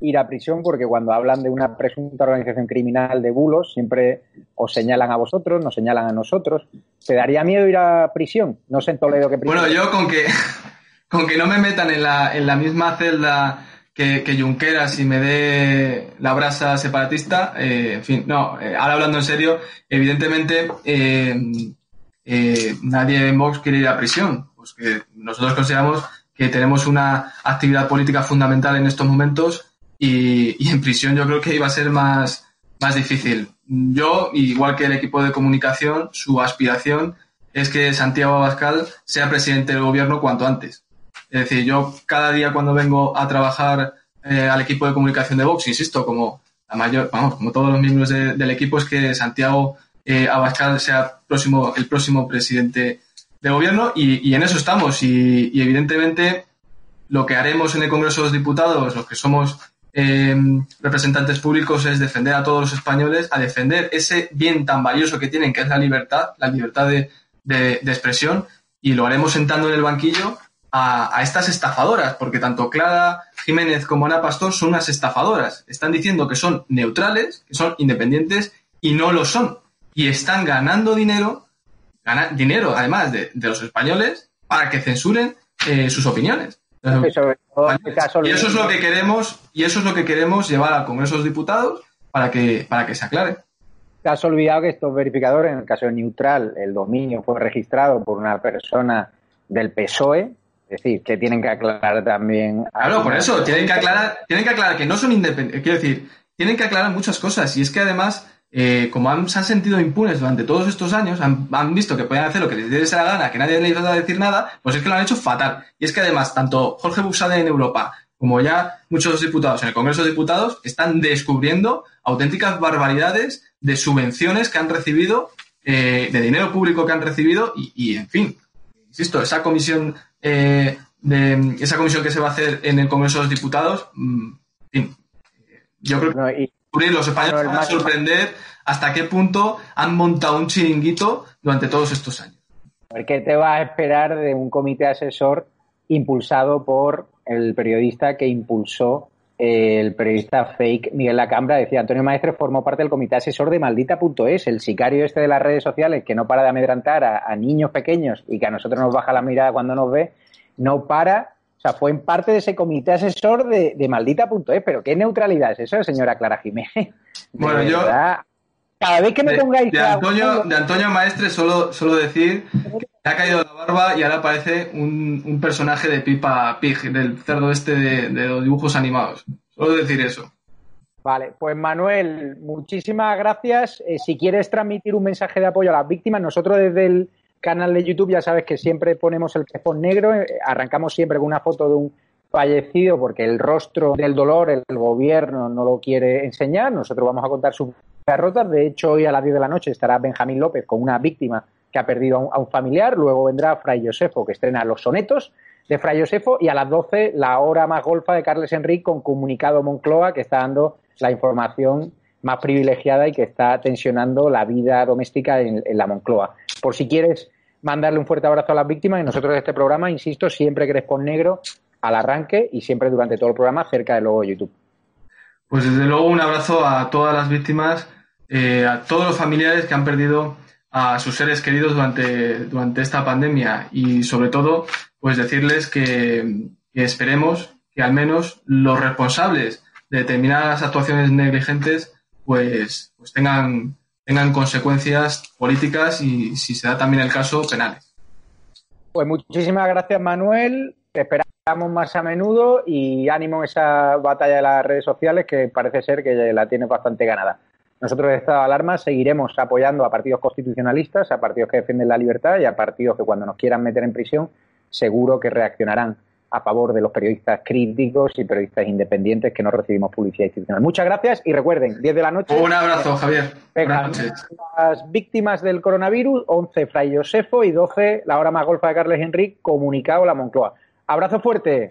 [SPEAKER 1] ir a prisión? Porque cuando hablan de una presunta organización criminal de bulos, siempre os señalan a vosotros, nos señalan a nosotros. ¿Te daría miedo ir a prisión? No sé en Toledo qué prisión.
[SPEAKER 11] Bueno, yo con que, con que no me metan en la, en la misma celda que, que Junqueras y me dé la brasa separatista, eh, en fin, no, eh, ahora hablando en serio, evidentemente eh, eh, nadie en Vox quiere ir a prisión, pues que nosotros consideramos que tenemos una actividad política fundamental en estos momentos y, y en prisión yo creo que iba a ser más, más difícil. Yo, igual que el equipo de comunicación, su aspiración es que Santiago Abascal sea presidente del gobierno cuanto antes. Es decir, yo cada día cuando vengo a trabajar eh, al equipo de comunicación de Vox, insisto, como la mayor, vamos, como todos los miembros de- del equipo, es que Santiago eh, Abascal sea próximo, el próximo presidente del gobierno y, en eso estamos. Y, evidentemente lo que haremos en el Congreso de los Diputados, los que somos eh, representantes públicos, es defender a todos los españoles, a defender ese bien tan valioso que tienen, que es la libertad, la libertad de, de- de expresión, y lo haremos sentando en el banquillo a, a estas estafadoras, porque tanto Clara Jiménez como Ana Pastor son unas estafadoras. Están diciendo que son neutrales, que son independientes, y no lo son. Y están ganando dinero, gana- dinero además de, de los españoles, para que censuren eh, sus opiniones.
[SPEAKER 1] Y sobre todo, en caso,
[SPEAKER 11] Y eso es lo que queremos, y eso es lo que queremos llevar al Congreso de los Diputados para que, para que se aclare.
[SPEAKER 1] Te has olvidado que estos verificadores, en el caso de Neutral, el dominio fue registrado por una persona del PSOE, es decir, que tienen que aclarar también.
[SPEAKER 11] Claro, por eso, tienen que aclarar, tienen que aclarar que no son independientes, quiero decir, tienen que aclarar muchas cosas, y es que además, eh, como han- se han sentido impunes durante todos estos años, han, visto que pueden hacer lo que les dé la gana, que nadie les va a decir nada, pues es que lo han hecho fatal. Y es que además, tanto Jorge Buxade en Europa, como ya muchos diputados en el Congreso de Diputados, están descubriendo auténticas barbaridades de subvenciones que han recibido, eh, de dinero público que han recibido, y, en fin, insisto, esa comisión eh, de esa comisión que se va a hacer en el Congreso de los Diputados, mm, en fin, yo creo
[SPEAKER 1] y-
[SPEAKER 11] los españoles van a sorprender hasta qué punto han montado un chiringuito durante todos estos años.
[SPEAKER 1] ¿Qué te vas a esperar de un comité asesor impulsado por el periodista que impulsó eh, el periodista fake Miguel Lacambra? Decía, Antonio Maestre formó parte del comité asesor de maldita.es, el sicario este de las redes sociales que no para de amedrantar a, a niños pequeños y que a nosotros nos baja la mirada cuando nos ve, no para. O sea, fue en parte de ese comité asesor de, de maldita.es. Pero ¿qué neutralidad es eso, señora Clara Jiménez?
[SPEAKER 11] Bueno, yo-.
[SPEAKER 1] Cada vez que me
[SPEAKER 11] De,
[SPEAKER 1] pongáis
[SPEAKER 11] de Antonio, de Antonio Maestre, solo, solo decir que le ha caído la barba y ahora parece un, un personaje de Pipa Pig, del cerdo este de, de los dibujos animados. Solo decir eso.
[SPEAKER 1] Vale, pues Manuel, muchísimas gracias. Eh, si quieres transmitir un mensaje de apoyo a las víctimas, nosotros desde el canal de YouTube ya sabes que siempre ponemos el crespón negro, eh, arrancamos siempre con una foto de un fallecido porque el rostro del dolor el gobierno no lo quiere enseñar. Nosotros vamos a contar sus derrotas. De hecho, hoy a las 10 de la noche estará Benjamín López con una víctima que ha perdido a un, a un familiar. Luego vendrá Fray Josefo, que estrena los sonetos de Fray Josefo. Y a las 12, la hora más golfa de Carles Enrique con comunicado Moncloa, que está dando la información más privilegiada y que está tensionando la vida doméstica en, en la Moncloa. Por si quieres mandarle un fuerte abrazo a las víctimas, y nosotros de este programa, insisto, siempre Crespón Negro al arranque y siempre durante todo el programa cerca del logo YouTube.
[SPEAKER 11] Pues desde luego un abrazo a todas las víctimas, eh, a todos los familiares que han perdido a sus seres queridos durante, durante esta pandemia y sobre todo pues decirles que, que esperemos que al menos los responsables de determinadas actuaciones negligentes pues, pues tengan, tengan consecuencias políticas y si se da también el caso penales.
[SPEAKER 1] Pues muchísimas gracias, Manuel. Te esperamos más a menudo y ánimo en esa batalla de las redes sociales que parece ser que la tienes bastante ganada. Nosotros de Estado de Alarma seguiremos apoyando a partidos constitucionalistas, a partidos que defienden la libertad y a partidos que cuando nos quieran meter en prisión seguro que reaccionarán a favor de los periodistas críticos y periodistas independientes que no recibimos publicidad institucional. Muchas gracias y recuerden, 10 de la noche.
[SPEAKER 11] Un abrazo, Javier.
[SPEAKER 1] Venga, las víctimas del coronavirus, 11 Fray Josefo y 12 la hora más golfa de Carles Enrique, comunicado la Moncloa. Abrazo fuerte.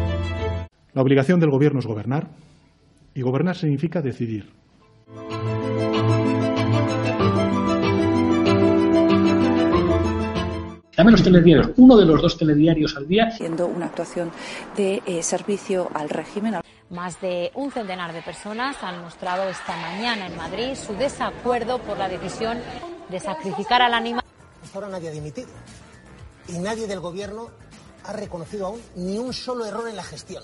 [SPEAKER 12] La obligación del gobierno es gobernar y gobernar significa decidir.
[SPEAKER 13] Dame los telediarios, uno de los dos telediarios al día.
[SPEAKER 14] Haciendo una actuación de eh, servicio al régimen.
[SPEAKER 15] Más de un centenar de personas han mostrado esta mañana en Madrid su desacuerdo por la decisión de sacrificar al animal.
[SPEAKER 16] Hasta ahora nadie ha dimitido y nadie del gobierno ha reconocido aún ni un solo error en la gestión.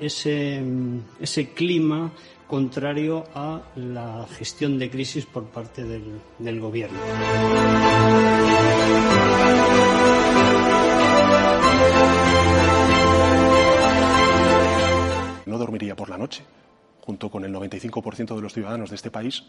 [SPEAKER 17] ese, ese clima contrario a la gestión de crisis por parte del, del gobierno.
[SPEAKER 12] No dormiría por la noche, junto con el 95% de los ciudadanos de este país,